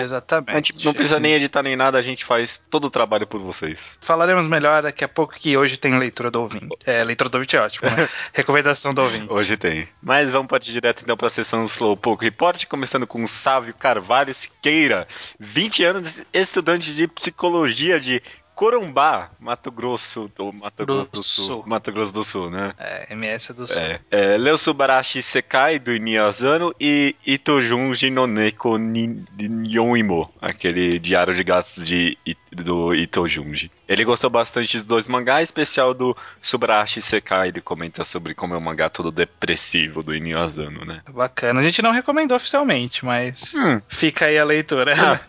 Exatamente. A gente não precisa nem editar nem nada, a gente faz todo o trabalho por vocês. Falaremos melhor daqui a pouco que hoje tem leitura do ouvinte. É, leitura do ouvinte é ótimo, né? [LAUGHS] Recomendação do ouvinte. Hoje tem. Mas vamos partir direto então para a sessão Slowpoke Report, começando com o Sávio Carvalho Siqueira, 20 anos, estudante de psicologia de Corumbá, Mato Grosso, ou Mato Grosso do Sul. Mato Grosso do Sul, né? É, MS do Sul. É, é, Leo Subarashi Sekai, do Inuyasano, e Itojunji no Neko Nyonimo, aquele diário de gatos de, do Itojunji. Ele gostou bastante dos dois mangás, especial do Subarashi Sekai, ele comenta sobre como é um mangá todo depressivo do Inuyasano, né? Bacana, a gente não recomendou oficialmente, mas hum. fica aí a leitura. Ah,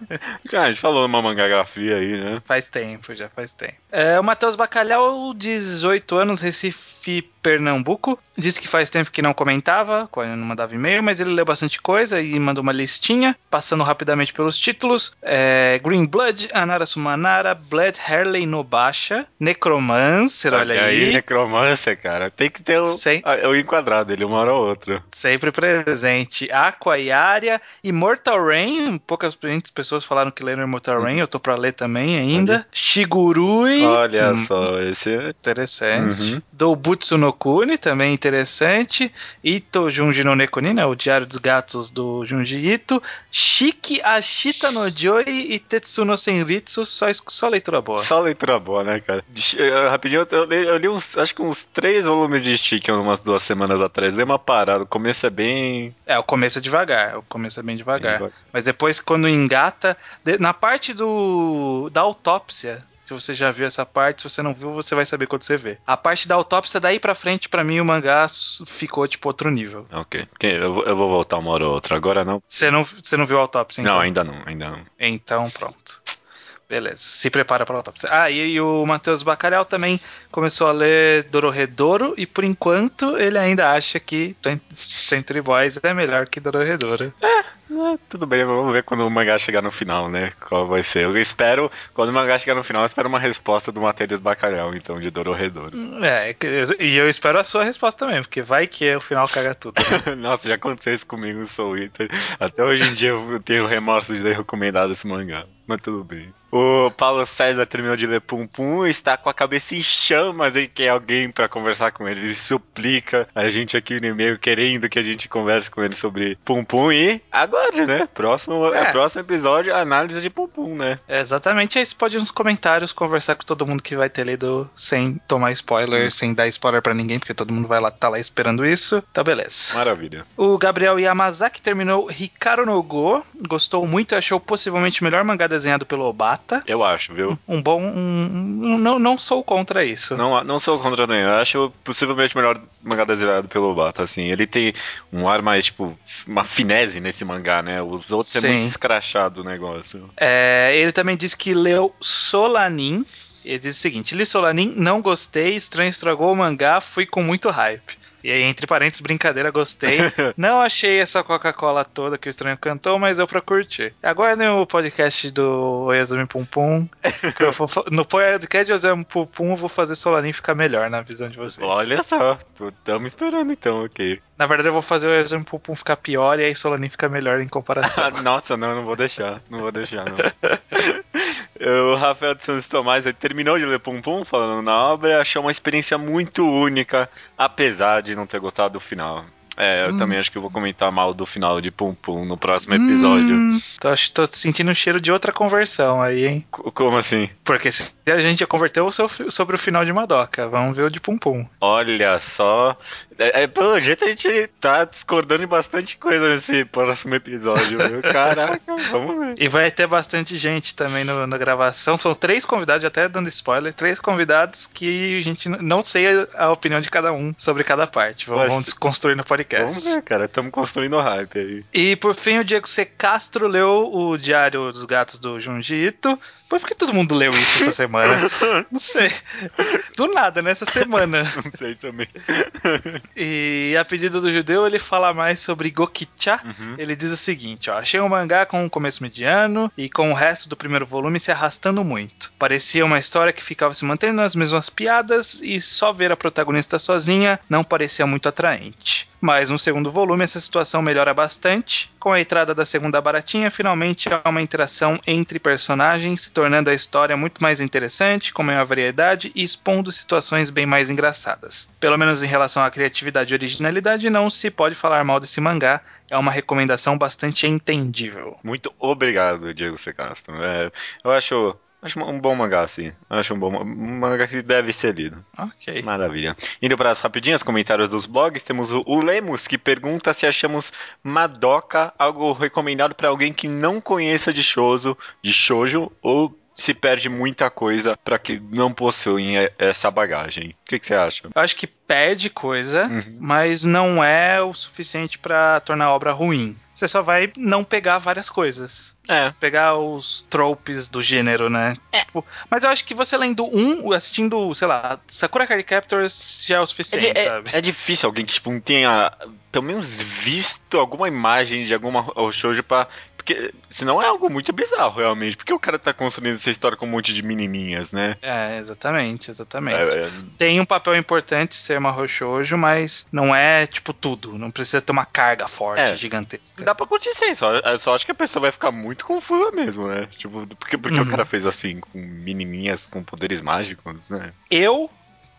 a gente falou uma mangagrafia aí, né? Faz tempo, já faz tempo. É, o Matheus Bacalhau, 18 anos, Recife, Pernambuco. Disse que faz tempo que não comentava, quando não mandava e-mail, mas ele leu bastante coisa e mandou uma listinha, passando rapidamente pelos títulos. É, Green Blood, Anara Sumanara, Blood Harley Nobasha, Necromancer, olha, olha aí. aí. Necromancer, cara. Tem que ter o, Sem... o enquadrado ele uma hora ou outra. Sempre presente. Aqua e Aria, Immortal Rain, poucas pessoas falaram que leram Immortal Rain, eu tô pra ler também ainda. Shigurui. Olha hum, só, esse é interessante. Uhum. Doubutsu no Kuni, também interessante. Ito Junji no Nekuni, né, o Diário dos Gatos do Junji Ito. Shiki Ashita no Joy e Tetsuno Senritsu, só só, leitura boa. Só leitura boa, né, cara? Rapidinho, eu, li, eu li uns, acho que uns três volumes de Stick umas duas semanas atrás. Dei uma parada. O começo é bem. É, o começo é devagar. O começo é bem devagar. Bem Mas depois, quando engata. Na parte do da autópsia, se você já viu essa parte, se você não viu, você vai saber quando você vê. A parte da autópsia, daí pra frente, para mim, o mangá ficou, tipo, outro nível. Ok. Eu, eu vou voltar uma hora ou outra. Agora não. Você não, você não viu a autópsia, então? Não, ainda não, ainda não. Então, pronto. Beleza, se prepara para a autópsia. Ah, e, e o Matheus Bacalhau também começou a ler Dororedoro e por enquanto ele ainda acha que Century Boys é melhor que Dororedoro. É, é, tudo bem, vamos ver quando o mangá chegar no final, né? Qual vai ser. Eu espero, quando o mangá chegar no final, eu espero uma resposta do Matheus Bacalhau, então, de Dororedoro. É, e eu espero a sua resposta também, porque vai que o final caga tudo. Né? [LAUGHS] Nossa, já aconteceu isso comigo no Soul Eater. Até hoje em dia eu tenho remorso de ter recomendado esse mangá, mas tudo bem. O Paulo César terminou de ler Pum Pum está com a cabeça em chamas e quer alguém para conversar com ele. Ele suplica a gente aqui no e-mail querendo que a gente converse com ele sobre Pum Pum e agora, né? Próximo, é. próximo episódio, análise de Pum Pum, né? É, exatamente. Aí você pode ir nos comentários conversar com todo mundo que vai ter lido sem tomar spoiler, hum. sem dar spoiler para ninguém, porque todo mundo vai lá, tá lá esperando isso. Tá beleza. Maravilha. O Gabriel Yamazaki terminou Hikaru no Go, gostou muito e achou possivelmente o melhor mangá desenhado pelo Obata eu acho, viu? Um bom. Um, não, não sou contra isso. Não, não sou contra nenhum. Eu acho possivelmente o melhor mangá desenhado pelo Obata, assim. Ele tem um ar mais, tipo, uma finese nesse mangá, né? Os outros Sim. é muito escrachado o negócio. É, ele também disse que leu Solanin. Ele diz o seguinte: Li Solanin, não gostei, estranho estragou o mangá, fui com muito hype. E aí, entre parênteses, brincadeira, gostei. [LAUGHS] não achei essa Coca-Cola toda que o estranho cantou, mas eu pra curtir. Agora no podcast do Oyazumi Pum Pum. Vou, no podcast de Oyazumi Pum Pum, eu vou fazer Solanin ficar melhor na visão de vocês. Olha só, estamos esperando então, ok. Na verdade, eu vou fazer o Oyazumi Pum Pum ficar pior e aí Solanin ficar melhor em comparação. [LAUGHS] Nossa, não, não vou deixar. Não vou deixar, não. [LAUGHS] o Rafael de Santos Tomás terminou de ler Pum Pum falando na obra, achou uma experiência muito única, apesar de não ter gostado do final. É, eu hum. também acho que eu vou comentar mal do final de Pum Pum no próximo episódio. Hum, tô, tô sentindo o cheiro de outra conversão aí, hein? C como assim? Porque se a gente já converteu sobre o final de Madoka, vamos ver o de Pum Pum. Olha só. É, é, pelo jeito a gente tá discordando em bastante coisa nesse próximo episódio, viu? Caraca, [LAUGHS] vamos ver. E vai ter bastante gente também no, na gravação. São três convidados, até dando spoiler, três convidados que a gente não sei a, opinião de cada um sobre cada parte. Vamos, Mas, vamos desconstruir no podcast. Vamos ver, cara. Estamos construindo hype aí. E por fim, o Diego C. Castro leu o Diário dos Gatos do Junji Ito. Por que todo mundo leu isso essa semana? [LAUGHS] Não sei. Do nada, nessa semana. [LAUGHS] Não sei também. E a pedido do judeu, ele fala mais sobre Gokicha. Uhum. Ele diz o seguinte: ó, achei um mangá com um começo mediano e com o resto do primeiro volume se arrastando muito. Parecia uma história que ficava se mantendo nas mesmas piadas e só ver a protagonista sozinha não parecia muito atraente. Mas no segundo volume essa situação melhora bastante. Com a entrada da segunda baratinha, finalmente há uma interação entre personagens tornando a história muito mais interessante, com maior variedade e expondo situações bem mais engraçadas. Pelo menos em relação à criatividade e originalidade, não se pode falar mal desse mangá, é uma recomendação bastante entendível. Muito obrigado, Diego C. Castro. É, eu acho Acho um bom mangá, sim. Acho um bom um mangá que deve ser lido. Ok. Maravilha. Indo para as rapidinhas, comentários dos blogs, temos o, o Lemos que pergunta se achamos Madoka algo recomendado para alguém que não conheça de shoujo, de shoujo ou se perde muita coisa para que não possuem essa bagagem. O que, que, você acha? Eu acho que perde coisa, uhum. mas não é o suficiente para tornar a obra ruim. Você só vai não pegar várias coisas. É. Pegar os tropes do gênero, né? É. Tipo, mas eu acho que você lendo um, assistindo, sei lá, Sakura Card Captors já é o suficiente, é, sabe? É, difícil alguém que, tipo, tenha pelo menos visto alguma imagem de alguma shoujo pra porque senão é algo muito bizarro, realmente. Porque o cara tá construindo essa história com um monte de menininhas, né? É, exatamente, exatamente. É, é... Tem um papel importante ser uma mas não é, tipo, tudo. Não precisa ter uma carga forte, é. gigantesca. Dá pra curtir sim, só, eu só acho que a pessoa vai ficar muito confusa mesmo, né? Tipo, porque, porque uhum. o cara fez assim, com menininhas com poderes mágicos, né? Eu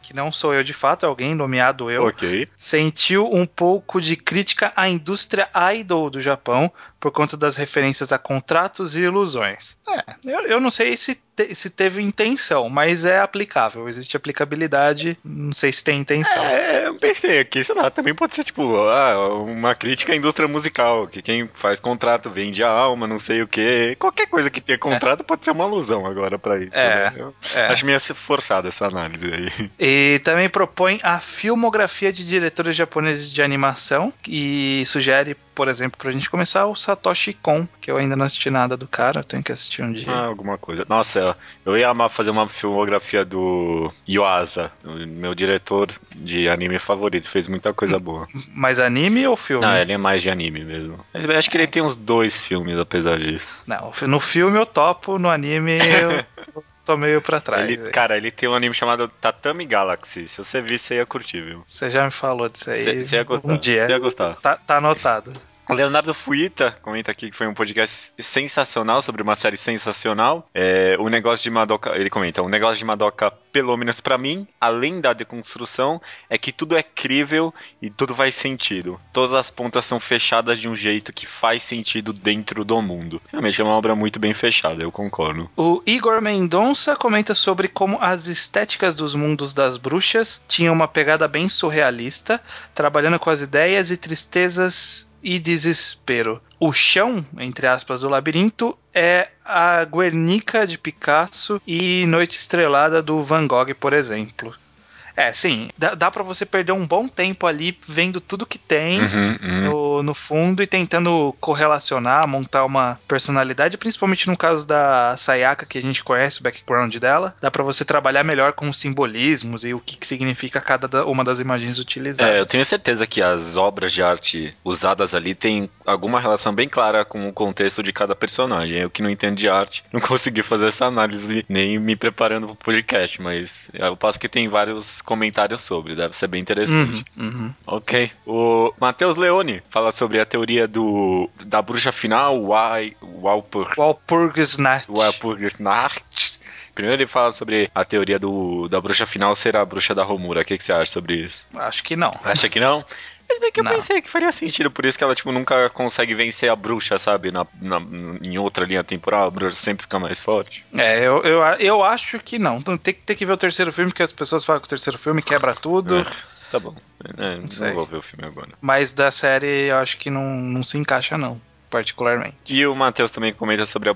que não sou eu de fato, é alguém nomeado eu, okay. sentiu um pouco de crítica à indústria idol do Japão por conta das referências a contratos e ilusões. É, eu, eu não sei se, te, se teve intenção, mas é aplicável. Existe aplicabilidade, não sei se tem intenção. É, eu pensei aqui, sei lá, também pode ser tipo ah, uma crítica à indústria musical, que quem faz contrato vende a alma, não sei o que. Qualquer coisa que tenha contrato é. pode ser uma alusão agora para isso. É, né? é. Acho meio forçada essa análise aí. E também propõe a filmografia de diretores japoneses de animação e sugere, por exemplo, pra gente começar o Satoshi Kon, que eu ainda não assisti nada do cara, tenho que assistir um dia. Ah, alguma coisa. Nossa, eu ia amar fazer uma filmografia do Yuasa, meu diretor de anime favorito, fez muita coisa boa. Mais anime ou filme? Não, ele é mais de anime mesmo. Eu acho que ele tem uns dois filmes, apesar disso. Não, no filme eu topo, no anime eu [LAUGHS] tô meio pra trás. Ele, cara, ele tem um anime chamado Tatami Galaxy. Se você vir, você ia curtir, viu? Você já me falou disso aí. Você ia gostar. Um dia. Você ia gostar. Tá, tá anotado. Leonardo Fuita comenta aqui que foi um podcast sensacional sobre uma série sensacional. É, o negócio de Madoka, ele comenta, o negócio de Madoka, pelo menos para mim, além da deconstrução, é que tudo é crível e tudo faz sentido. Todas as pontas são fechadas de um jeito que faz sentido dentro do mundo. Realmente é uma obra muito bem fechada, eu concordo. O Igor Mendonça comenta sobre como as estéticas dos mundos das bruxas tinham uma pegada bem surrealista, trabalhando com as ideias e tristezas e desespero. O chão, entre aspas, do labirinto é a Guernica de Picasso e Noite Estrelada do Van Gogh, por exemplo. É, sim, dá, dá para você perder um bom tempo ali vendo tudo que tem uhum, uhum. No, no fundo e tentando correlacionar, montar uma personalidade, principalmente no caso da Sayaka, que a gente conhece o background dela, dá para você trabalhar melhor com os simbolismos e o que, que significa cada uma das imagens utilizadas. É, eu tenho certeza que as obras de arte usadas ali têm alguma relação bem clara com o contexto de cada personagem. Eu que não entendo de arte, [LAUGHS] não consegui fazer essa análise nem me preparando pro podcast, mas eu passo que tem vários comentários sobre, deve ser bem interessante. Uhum, uhum. Ok. O Matheus Leone fala sobre a teoria do da bruxa final, Walpur... Walpurgisnacht. Walpurgisnacht. Primeiro ele fala sobre a teoria do, da bruxa final ser a bruxa da Romura. O que, que você acha sobre isso? Acho que não. Acha que não? [LAUGHS] Mas bem que eu não. pensei que faria sentido, por isso que ela, tipo, nunca consegue vencer a bruxa, sabe? Na, na, em outra linha temporal, a bruxa sempre fica mais forte. É, eu, eu, eu acho que não. Então tem, tem que ver o terceiro filme, porque as pessoas falam que o terceiro filme quebra tudo. É, tá bom. É, não, não vou ver o filme agora. Mas da série eu acho que não, não se encaixa, não particularmente. E o Matheus também comenta sobre a,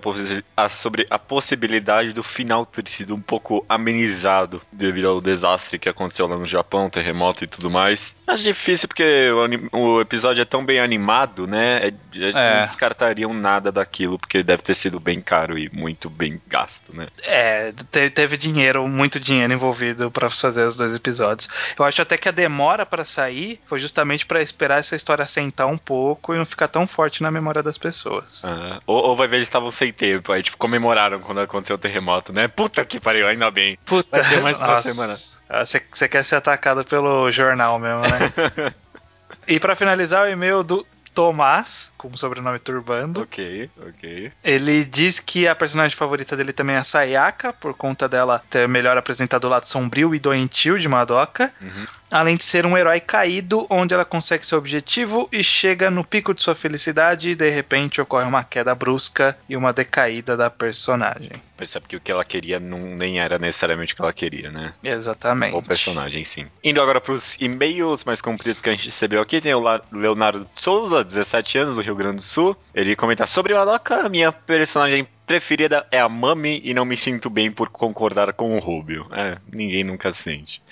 a, sobre a possibilidade do final ter sido um pouco amenizado devido ao desastre que aconteceu lá no Japão, terremoto e tudo mais. Acho difícil porque o, o episódio é tão bem animado, né? É, eles é. não descartariam nada daquilo, porque deve ter sido bem caro e muito bem gasto, né? É, teve dinheiro, muito dinheiro envolvido para fazer os dois episódios. Eu acho até que a demora para sair foi justamente para esperar essa história sentar um pouco e não ficar tão forte na memória das pessoas. Ah, ou, ou vai ver eles estavam sem tempo, aí tipo, comemoraram quando aconteceu o terremoto, né? Puta que pariu, ainda bem. Puta, vai ter mais uma semana. Você ah, quer ser atacado pelo jornal mesmo, né? [LAUGHS] e para finalizar, o e-mail do Tomás, com o sobrenome Turbando. Ok, ok. Ele diz que a personagem favorita dele também é a Sayaka, por conta dela ter melhor apresentado o lado sombrio e doentio de Madoka. Uhum. Além de ser um herói caído, onde ela consegue seu objetivo e chega no pico de sua felicidade e de repente ocorre uma queda brusca e uma decaída da personagem. Percebe que o que ela queria não, nem era necessariamente o que ela queria, né? Exatamente. O personagem, sim. Indo agora para os e-mails mais compridos que a gente recebeu aqui, tem o Leonardo Souza, 17 anos, do Rio Grande do Sul. Ele comenta sobre Madoka, minha personagem preferida é a Mami e não me sinto bem por concordar com o Rubio. É, ninguém nunca sente.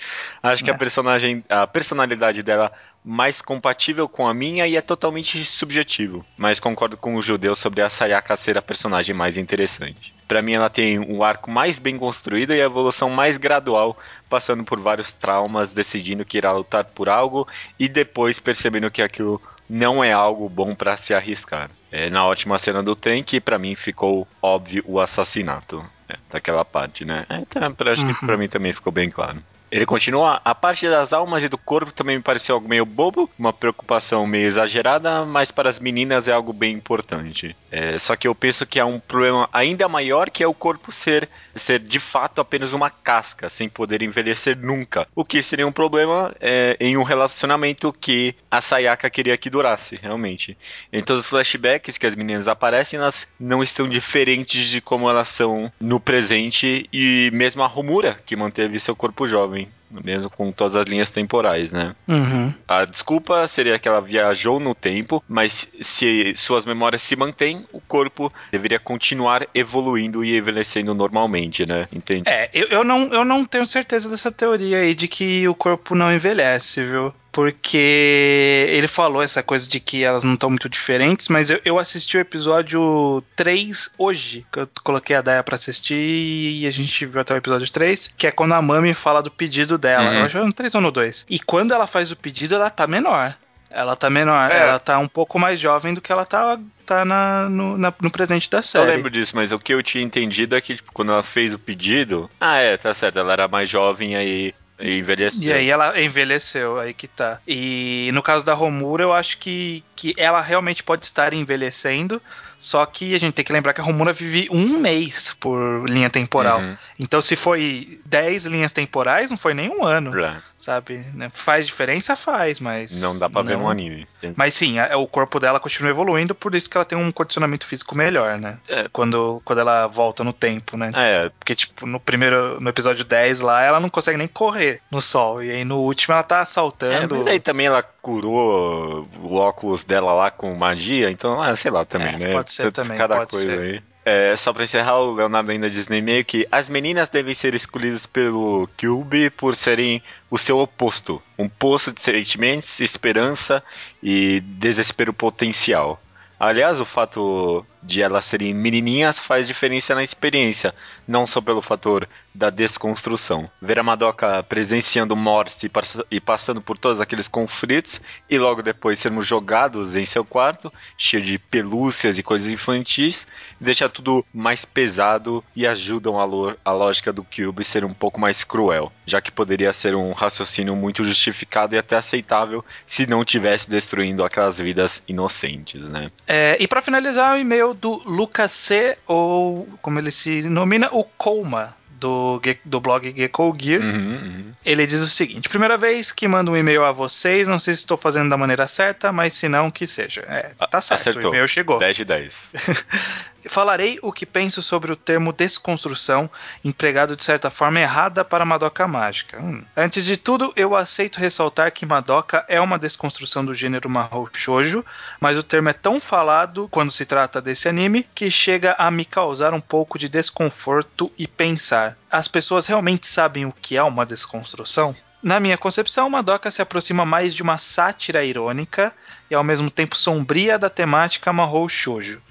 Acho é. que a é. personagem, a personalidade dela mais compatível com a minha e é totalmente subjetivo. Mas concordo com o judeu sobre a Sayaka ser a personagem mais interessante. Para mim ela tem um arco mais bem construído e a evolução mais gradual, passando por vários traumas, decidindo que irá lutar por algo e depois percebendo que aquilo não é algo bom para se arriscar. É na ótima cena do trem que para mim ficou óbvio o assassinato é, daquela parte, né? É, então, acho uhum. que para mim também ficou bem claro. Ele continua. A parte das almas e do corpo também me pareceu algo meio bobo, uma preocupação meio exagerada, mas para as meninas é algo bem importante. É, só que eu penso que há um problema ainda maior que é o corpo ser, ser de fato apenas uma casca, sem poder envelhecer nunca. O que seria um problema é, em um relacionamento que a Sayaka queria que durasse, realmente. Todos os flashbacks que as meninas aparecem, elas não estão diferentes de como elas são no presente e mesmo a Romura, que manteve seu corpo jovem mesmo com todas as linhas temporais, né? Uhum. A desculpa seria que ela viajou no tempo, mas se suas memórias se mantêm, o corpo deveria continuar evoluindo e envelhecendo normalmente, né? Entende? É, eu, eu, não, eu não tenho certeza dessa teoria aí de que o corpo não envelhece, viu? Porque ele falou essa coisa de que elas não estão muito diferentes, mas eu, eu, assisti o episódio 3 hoje, que eu coloquei a Daya pra assistir e a gente viu até o episódio 3, que é quando a Mami fala do pedido dela. Uhum. Eu acho que é no 3 ou no 2. E quando ela faz o pedido, ela tá menor. Ela tá menor, é. ela tá um pouco mais jovem do que ela tá, tá na, no, na, no presente da série. Eu lembro disso, mas o que eu tinha entendido é que tipo, quando ela fez o pedido. Ah, é, tá certo, ela era mais jovem aí e envelheceu. E aí ela envelheceu, aí que tá. E no caso da Romura, eu acho que, que ela realmente pode estar envelhecendo, só que a gente tem que lembrar que a Romura vive um mês por linha temporal. Uhum. Então se foi 10 linhas temporais, não foi nem um ano. É sabe? Né? Faz diferença? Faz, mas. Não dá pra não... ver no anime. Mas sim, a, o corpo dela continua evoluindo, por isso que ela tem um condicionamento físico melhor, né? É. Quando, quando ela volta no tempo, né? É. Porque, tipo, no primeiro, no episódio 10 lá, ela não consegue nem correr no sol. E aí no último ela tá saltando. É, mas aí também ela curou o óculos dela lá com magia, então, ah, sei lá também, é, né? Pode ser também. Cada coisa ser. aí. É, só pra encerrar, o Leonardo ainda diz no e-mail que as meninas devem ser escolhidas pelo Cube por serem o seu oposto. Um poço de sentimentos, esperança e desespero potencial. Aliás, o fato de elas serem menininhas faz diferença na experiência, não só pelo fator da desconstrução. Ver a Madoka presenciando morte e passando por todos aqueles conflitos e logo depois sermos jogados em seu quarto, cheio de pelúcias e coisas infantis, deixa tudo mais pesado e ajudam a, a lógica do Cube ser um pouco mais cruel, já que poderia ser um raciocínio muito justificado e até aceitável se não tivesse destruindo aquelas vidas inocentes, né? É, e para finalizar, o e-mail do Lucas C, ou como ele se denomina, o Colma, do, do blog Gecko Gear. Uhum, uhum. Ele diz o seguinte: primeira vez que mando um e-mail a vocês, não sei se estou fazendo da maneira certa, mas se não, que seja. É, tá certo, Acertou. o e-mail chegou. 10 de 10. [LAUGHS] Falarei o que penso sobre o termo desconstrução, empregado de certa forma errada para Madoka Mágica. Hum. Antes de tudo, eu aceito ressaltar que Madoka é uma desconstrução do gênero Mahou Shoujo, mas o termo é tão falado quando se trata desse anime que chega a me causar um pouco de desconforto e pensar: as pessoas realmente sabem o que é uma desconstrução? Na minha concepção, Madoka se aproxima mais de uma sátira irônica e ao mesmo tempo sombria da temática Mahou Shoujo.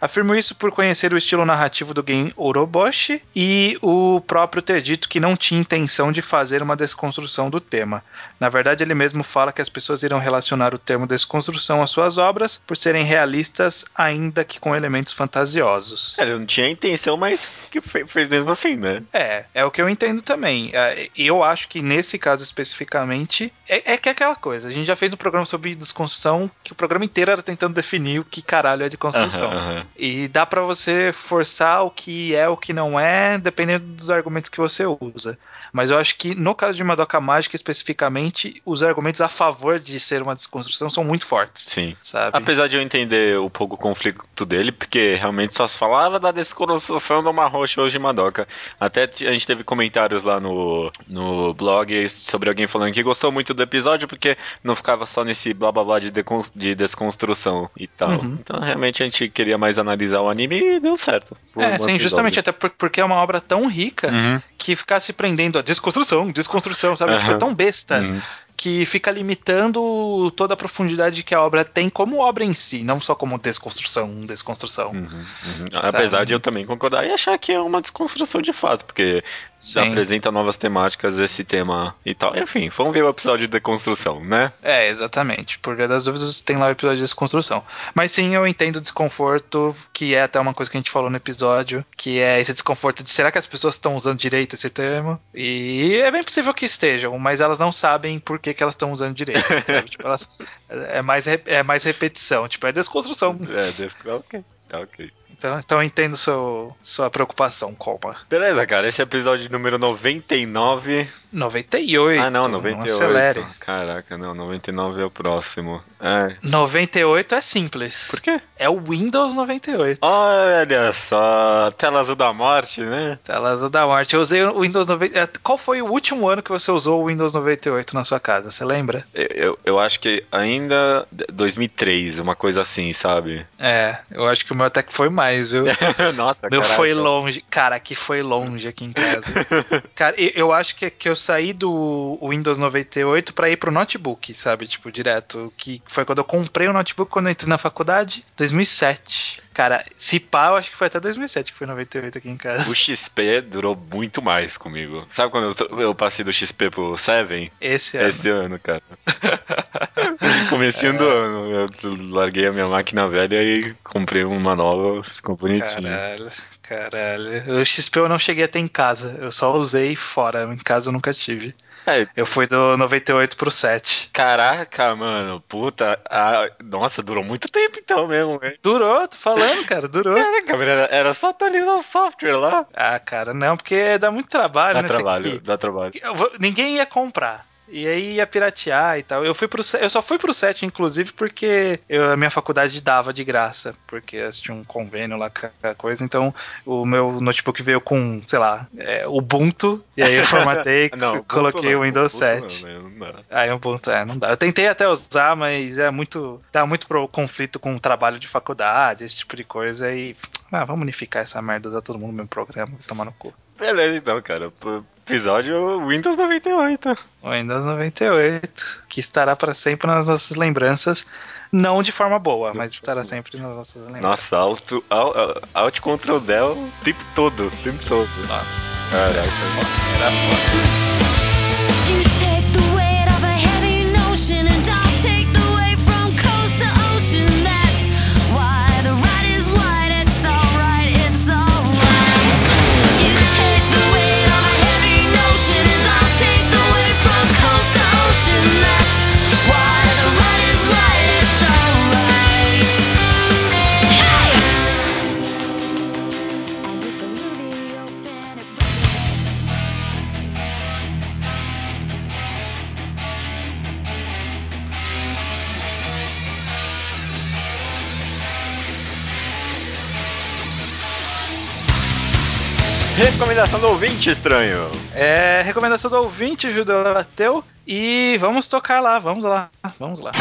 Afirmo isso por conhecer o estilo narrativo do game Oroboshi e o próprio ter dito que não tinha intenção de fazer uma desconstrução do tema. Na verdade, ele mesmo fala que as pessoas irão relacionar o termo desconstrução às suas obras por serem realistas, ainda que com elementos fantasiosos. É, não tinha intenção, mas que fez mesmo assim, né? É, é o que eu entendo também. É, eu acho que nesse caso especificamente, é, é que é aquela coisa. A gente já fez um programa sobre desconstrução que o programa inteiro era tentando definir o que caralho é de construção. Uhum, uhum. E dá para você forçar o que é o que não é, dependendo dos argumentos que você usa. Mas eu acho que no caso de Madoka Mágica especificamente, os argumentos a favor de ser uma desconstrução são muito fortes. Sim. Sabe? Apesar de eu entender um pouco o conflito dele, porque realmente só se falava da desconstrução do Marrocha hoje de Madoka. Até a gente teve comentários lá no, no blog sobre alguém falando que gostou muito do episódio porque não ficava só nesse blá blá blá de, de desconstrução e tal. Uhum. Então realmente a gente queria mais analisar o anime e deu certo. É, sim, episódio. justamente até porque é uma obra tão rica uhum. Que ficar se prendendo a desconstrução, desconstrução, sabe? Uhum. É tão besta. Uhum. Que fica limitando toda a profundidade que a obra tem como obra em si, não só como desconstrução, desconstrução. Uhum, uhum. Apesar de eu também concordar e achar que é uma desconstrução de fato, porque Sim. apresenta novas temáticas, esse tema e tal. Enfim, vamos ver o episódio de desconstrução, né? É, exatamente. Por via das dúvidas, tem lá o episódio de desconstrução. Mas sim, eu entendo o desconforto, que é até uma coisa que a gente falou no episódio, que é esse desconforto de será que as pessoas estão usando direito esse termo? E é bem possível que estejam, mas elas não sabem por que, que elas estão usando direito. [LAUGHS] tipo, elas, é, mais, é mais repetição, tipo, é desconstrução. É, desconstrução. Ok, ok. Então, então eu entendo seu, sua preocupação, Colma. Beleza, cara. Esse é episódio número 99. 98. Ah, não, 98. Não acelere. Caraca, não, 99 é o próximo. É. 98 é simples. Por quê? É o Windows 98. Olha só, tela azul da morte, né? Tela azul da morte. Eu usei o Windows 98. É, qual foi o último ano que você usou o Windows 98 na sua casa? Você lembra? Eu, eu, eu acho que ainda 2003, uma coisa assim, sabe? É, eu acho que o meu até que foi mais demais, viu? [LAUGHS] Nossa, Meu caraca. foi longe. Cara, aqui foi longe aqui em casa. [LAUGHS] cara, eu acho que, que eu saí do Windows 98 para ir pro notebook, sabe? Tipo, direto. Que foi quando eu comprei o notebook quando eu entrei na faculdade, 2007. Cara, se pá, eu acho que foi até 2007 que foi 98 aqui em casa. O XP durou muito mais comigo. Sabe quando eu, eu passei do XP pro 7? Esse ano. Esse ano, cara. [LAUGHS] Comecinho é... do ano. Eu larguei a minha máquina velha e comprei uma nova, ficou bonitinho. Caralho, caralho. O XP eu não cheguei até em casa. Eu só usei fora. Em casa eu nunca tive. É. Eu fui do 98 pro 7. Caraca, mano, puta. Ah, nossa, durou muito tempo então mesmo, hein? Durou, tô falando, cara, durou. Caraca, era, só atualizar o software lá. Ah, cara, não, porque dá muito trabalho, dá né? Trabalho, que... Dá trabalho, dá trabalho. Ninguém ia comprar. E aí ia piratear e tal. Eu fui pro eu só fui pro 7, inclusive, porque eu, a minha faculdade dava de graça. Porque tinha um convênio lá com a coisa. Então o meu notebook veio com, sei lá, é, Ubuntu. E aí eu formatei [LAUGHS] e coloquei o Windows Ubuntu 7. Não, não, não. Aí Ubuntu, é, não dá. Eu tentei até usar, mas é muito. dá muito pro conflito com o trabalho de faculdade, esse tipo de coisa. E. Ah, vamos unificar essa merda, usar todo mundo no mesmo programa, tomar no cu. Beleza, então, cara. Episódio Windows 98. Windows 98, que estará para sempre nas nossas lembranças. Não de forma boa, mas estará sempre nas nossas lembranças. Nossa, Alt, alt, alt Control Del o tempo todo, o tempo todo. Nossa. Caraca, era foda. Recomendação do ouvinte estranho. É, recomendação do ouvinte judeu ateu. E vamos tocar lá, vamos lá, vamos lá.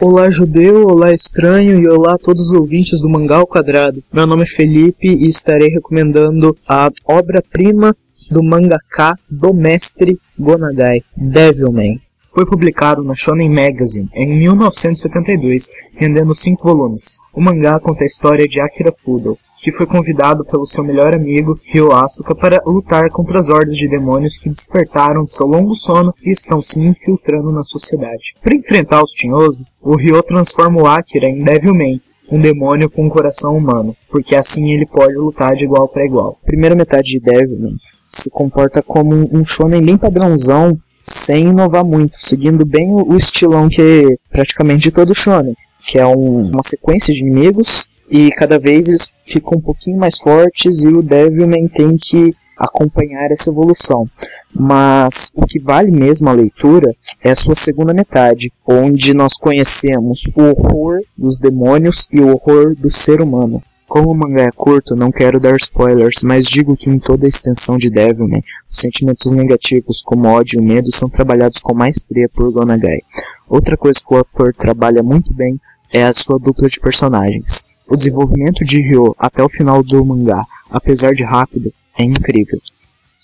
Olá judeu, olá estranho e olá a todos os ouvintes do Mangal Quadrado. Meu nome é Felipe e estarei recomendando a obra-prima do mangaka do mestre Gonagai, Devilman. Foi publicado na Shonen Magazine em 1972, rendendo cinco volumes. O mangá conta a história de Akira Fudo, que foi convidado pelo seu melhor amigo, Ryo Asuka, para lutar contra as hordas de demônios que despertaram de seu longo sono e estão se infiltrando na sociedade. Para enfrentar os tinhosos, o Ryo transforma o Akira em Devilman, um demônio com um coração humano, porque assim ele pode lutar de igual para igual. Primeira metade de Devilman se comporta como um shonen bem padrãozão, sem inovar muito, seguindo bem o estilão que é praticamente de todo shonen, que é um, uma sequência de inimigos e cada vez eles ficam um pouquinho mais fortes e o Devilman tem que acompanhar essa evolução. Mas o que vale mesmo a leitura é a sua segunda metade, onde nós conhecemos o horror dos demônios e o horror do ser humano. Como o mangá é curto, não quero dar spoilers, mas digo que em toda a extensão de Devilman, os sentimentos negativos como ódio e medo são trabalhados com maestria por Gonagai. Outra coisa que o autor trabalha muito bem é a sua dupla de personagens. O desenvolvimento de Ryo até o final do mangá, apesar de rápido, é incrível.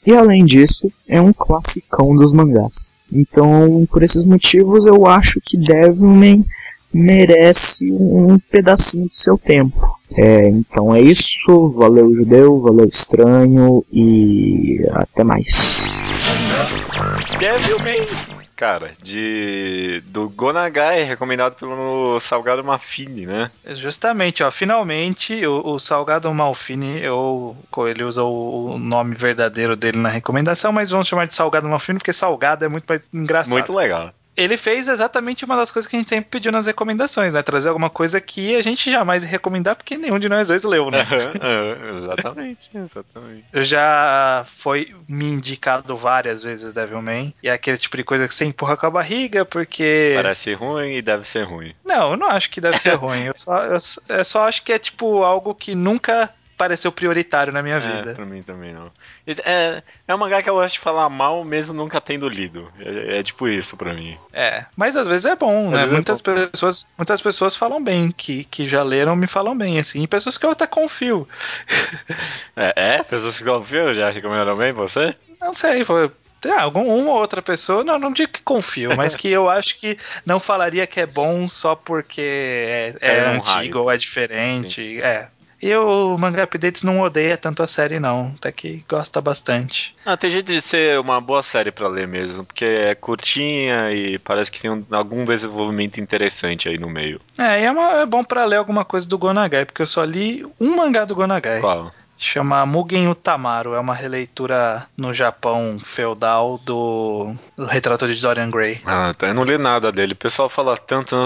E além disso, é um classicão dos mangás. Então, por esses motivos, eu acho que Devilman merece um pedacinho do seu tempo. É, então é isso, valeu judeu, valeu estranho e até mais. Devilman! Cara, de do Gonagai, recomendado pelo Salgado Mafini, né? Justamente, ó, finalmente o, o Salgado Malfini, ou ele usa o, o, nome verdadeiro dele na recomendação, mas vamos chamar de Salgado Malfini porque Salgado é muito mais engraçado. Muito legal ele fez exatamente uma das coisas que a gente sempre pediu nas recomendações, né? Trazer alguma coisa que a gente jamais ia recomendar porque nenhum de nós dois leu, né? exatamente, exatamente. Já foi me indicado várias vezes Devilman, e é aquele tipo de coisa que você empurra com a barriga porque... Parece ruim e deve ser ruim. Não, eu não acho que deve ser ruim, eu só, eu, eu só acho que é tipo algo que nunca pareceu prioritário na minha vida. É, pra mim também não. É, é um mangá que eu gosto de falar mal, mesmo nunca tendo lido. É, é tipo isso pra mim. É, mas às vezes é bom, às né? Muitas, é bom. Pessoas, muitas pessoas falam bem, que, que já leram me falam bem, assim. E pessoas que eu até confio. [LAUGHS] É, é? Pessoas que confiam já recomendaram bem você? Não sei, foi. Ah, algum, uma ou outra pessoa, não, não digo que confio, mas que eu acho que não falaria que é bom só porque é, é, é um antigo raio. ou é diferente. Sim. É, e o Manga Updates não odeia tanto a série, não. Até que gosta bastante. Ah, tem jeito de ser uma boa série para ler mesmo, porque é curtinha e parece que tem um, algum desenvolvimento interessante aí no meio. É, e é, uma, é bom para ler alguma coisa do Gonagai, porque eu só li um mangá do Gonagai. Qual? Chama Mugen Utamaru, é uma releitura no Japão feudal do, do retrato de Dorian Gray. Ah, tá. Eu não li nada dele. O pessoal fala tanto,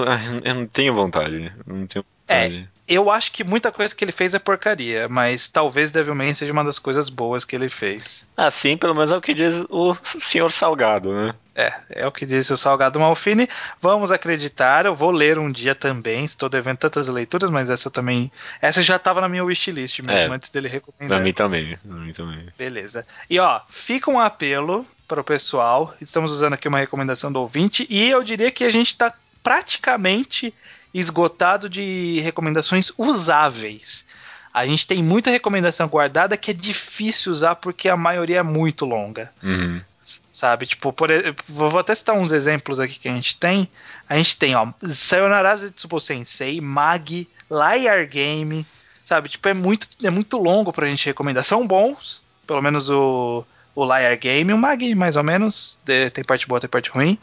eu não tenho vontade. Não tenho vontade. É, eu acho que muita coisa que ele fez é porcaria, mas talvez Devilman seja uma das coisas boas que ele fez. Ah, sim, pelo menos é o que diz o senhor Salgado, né? É, é o que diz o Salgado Malfini. Vamos acreditar, eu vou ler um dia também. Estou devendo tantas leituras, mas essa também. Essa já estava na minha wishlist mesmo, é, antes dele recomendar. Pra mim também, pra mim também. Beleza. E ó, fica um apelo para o pessoal. Estamos usando aqui uma recomendação do ouvinte, e eu diria que a gente está praticamente esgotado de recomendações usáveis. A gente tem muita recomendação guardada que é difícil usar porque a maioria é muito longa. Uhum. Sabe? Tipo, por, vou até citar uns exemplos aqui que a gente tem. A gente tem, ó, Sayonara Zetsubo Sensei, Mag, Liar Game. Sabe? Tipo, é muito, é muito longo pra gente recomendar. São bons, pelo menos o, o Liar Game, o Mag, mais ou menos. Tem parte boa, tem parte ruim.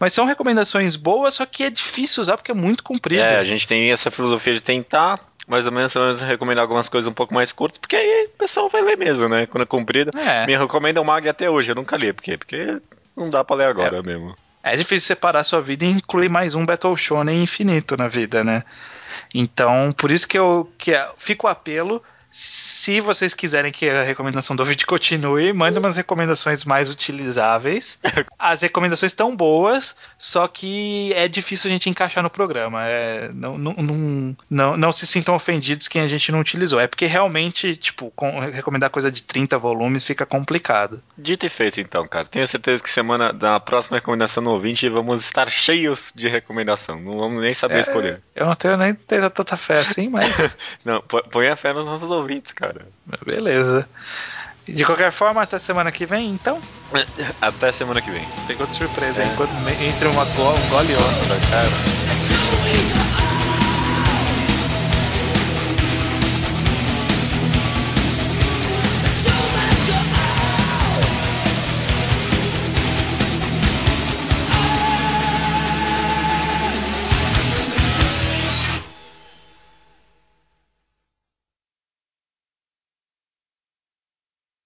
Mas são recomendações boas, só que é difícil usar porque é muito comprido. É, a gente tem essa filosofia de tentar mais ou menos, menos recomendar algumas coisas um pouco mais curtas, porque aí o pessoal vai ler mesmo, né? Quando é comprido. É. Me recomenda o Mag até hoje, eu nunca li. Por quê? Porque não dá pra ler agora é. mesmo. É difícil separar sua vida e incluir mais um Battle Shonen infinito na vida, né? Então, por isso que eu que fico o apelo se vocês quiserem que a recomendação do vídeo continue, mande umas recomendações mais utilizáveis. [LAUGHS] As recomendações estão boas, só que é difícil a gente encaixar no programa. É, não, não, não, não, não se sintam ofendidos quem a gente não utilizou. É porque realmente, tipo, com, recomendar coisa de 30 volumes fica complicado. Dito e feito, então, cara. Tenho certeza que semana da próxima recomendação no ouvinte vamos estar cheios de recomendação. Não vamos nem saber é, escolher. Eu não tenho nem tanta fé assim, mas. [LAUGHS] não, põe a fé nos nossos ouvintes, cara. Beleza. De qualquer forma, até semana que vem, então? Até semana que vem. Pegou de surpresa, é. enquanto entre uma, um gole e outra, cara.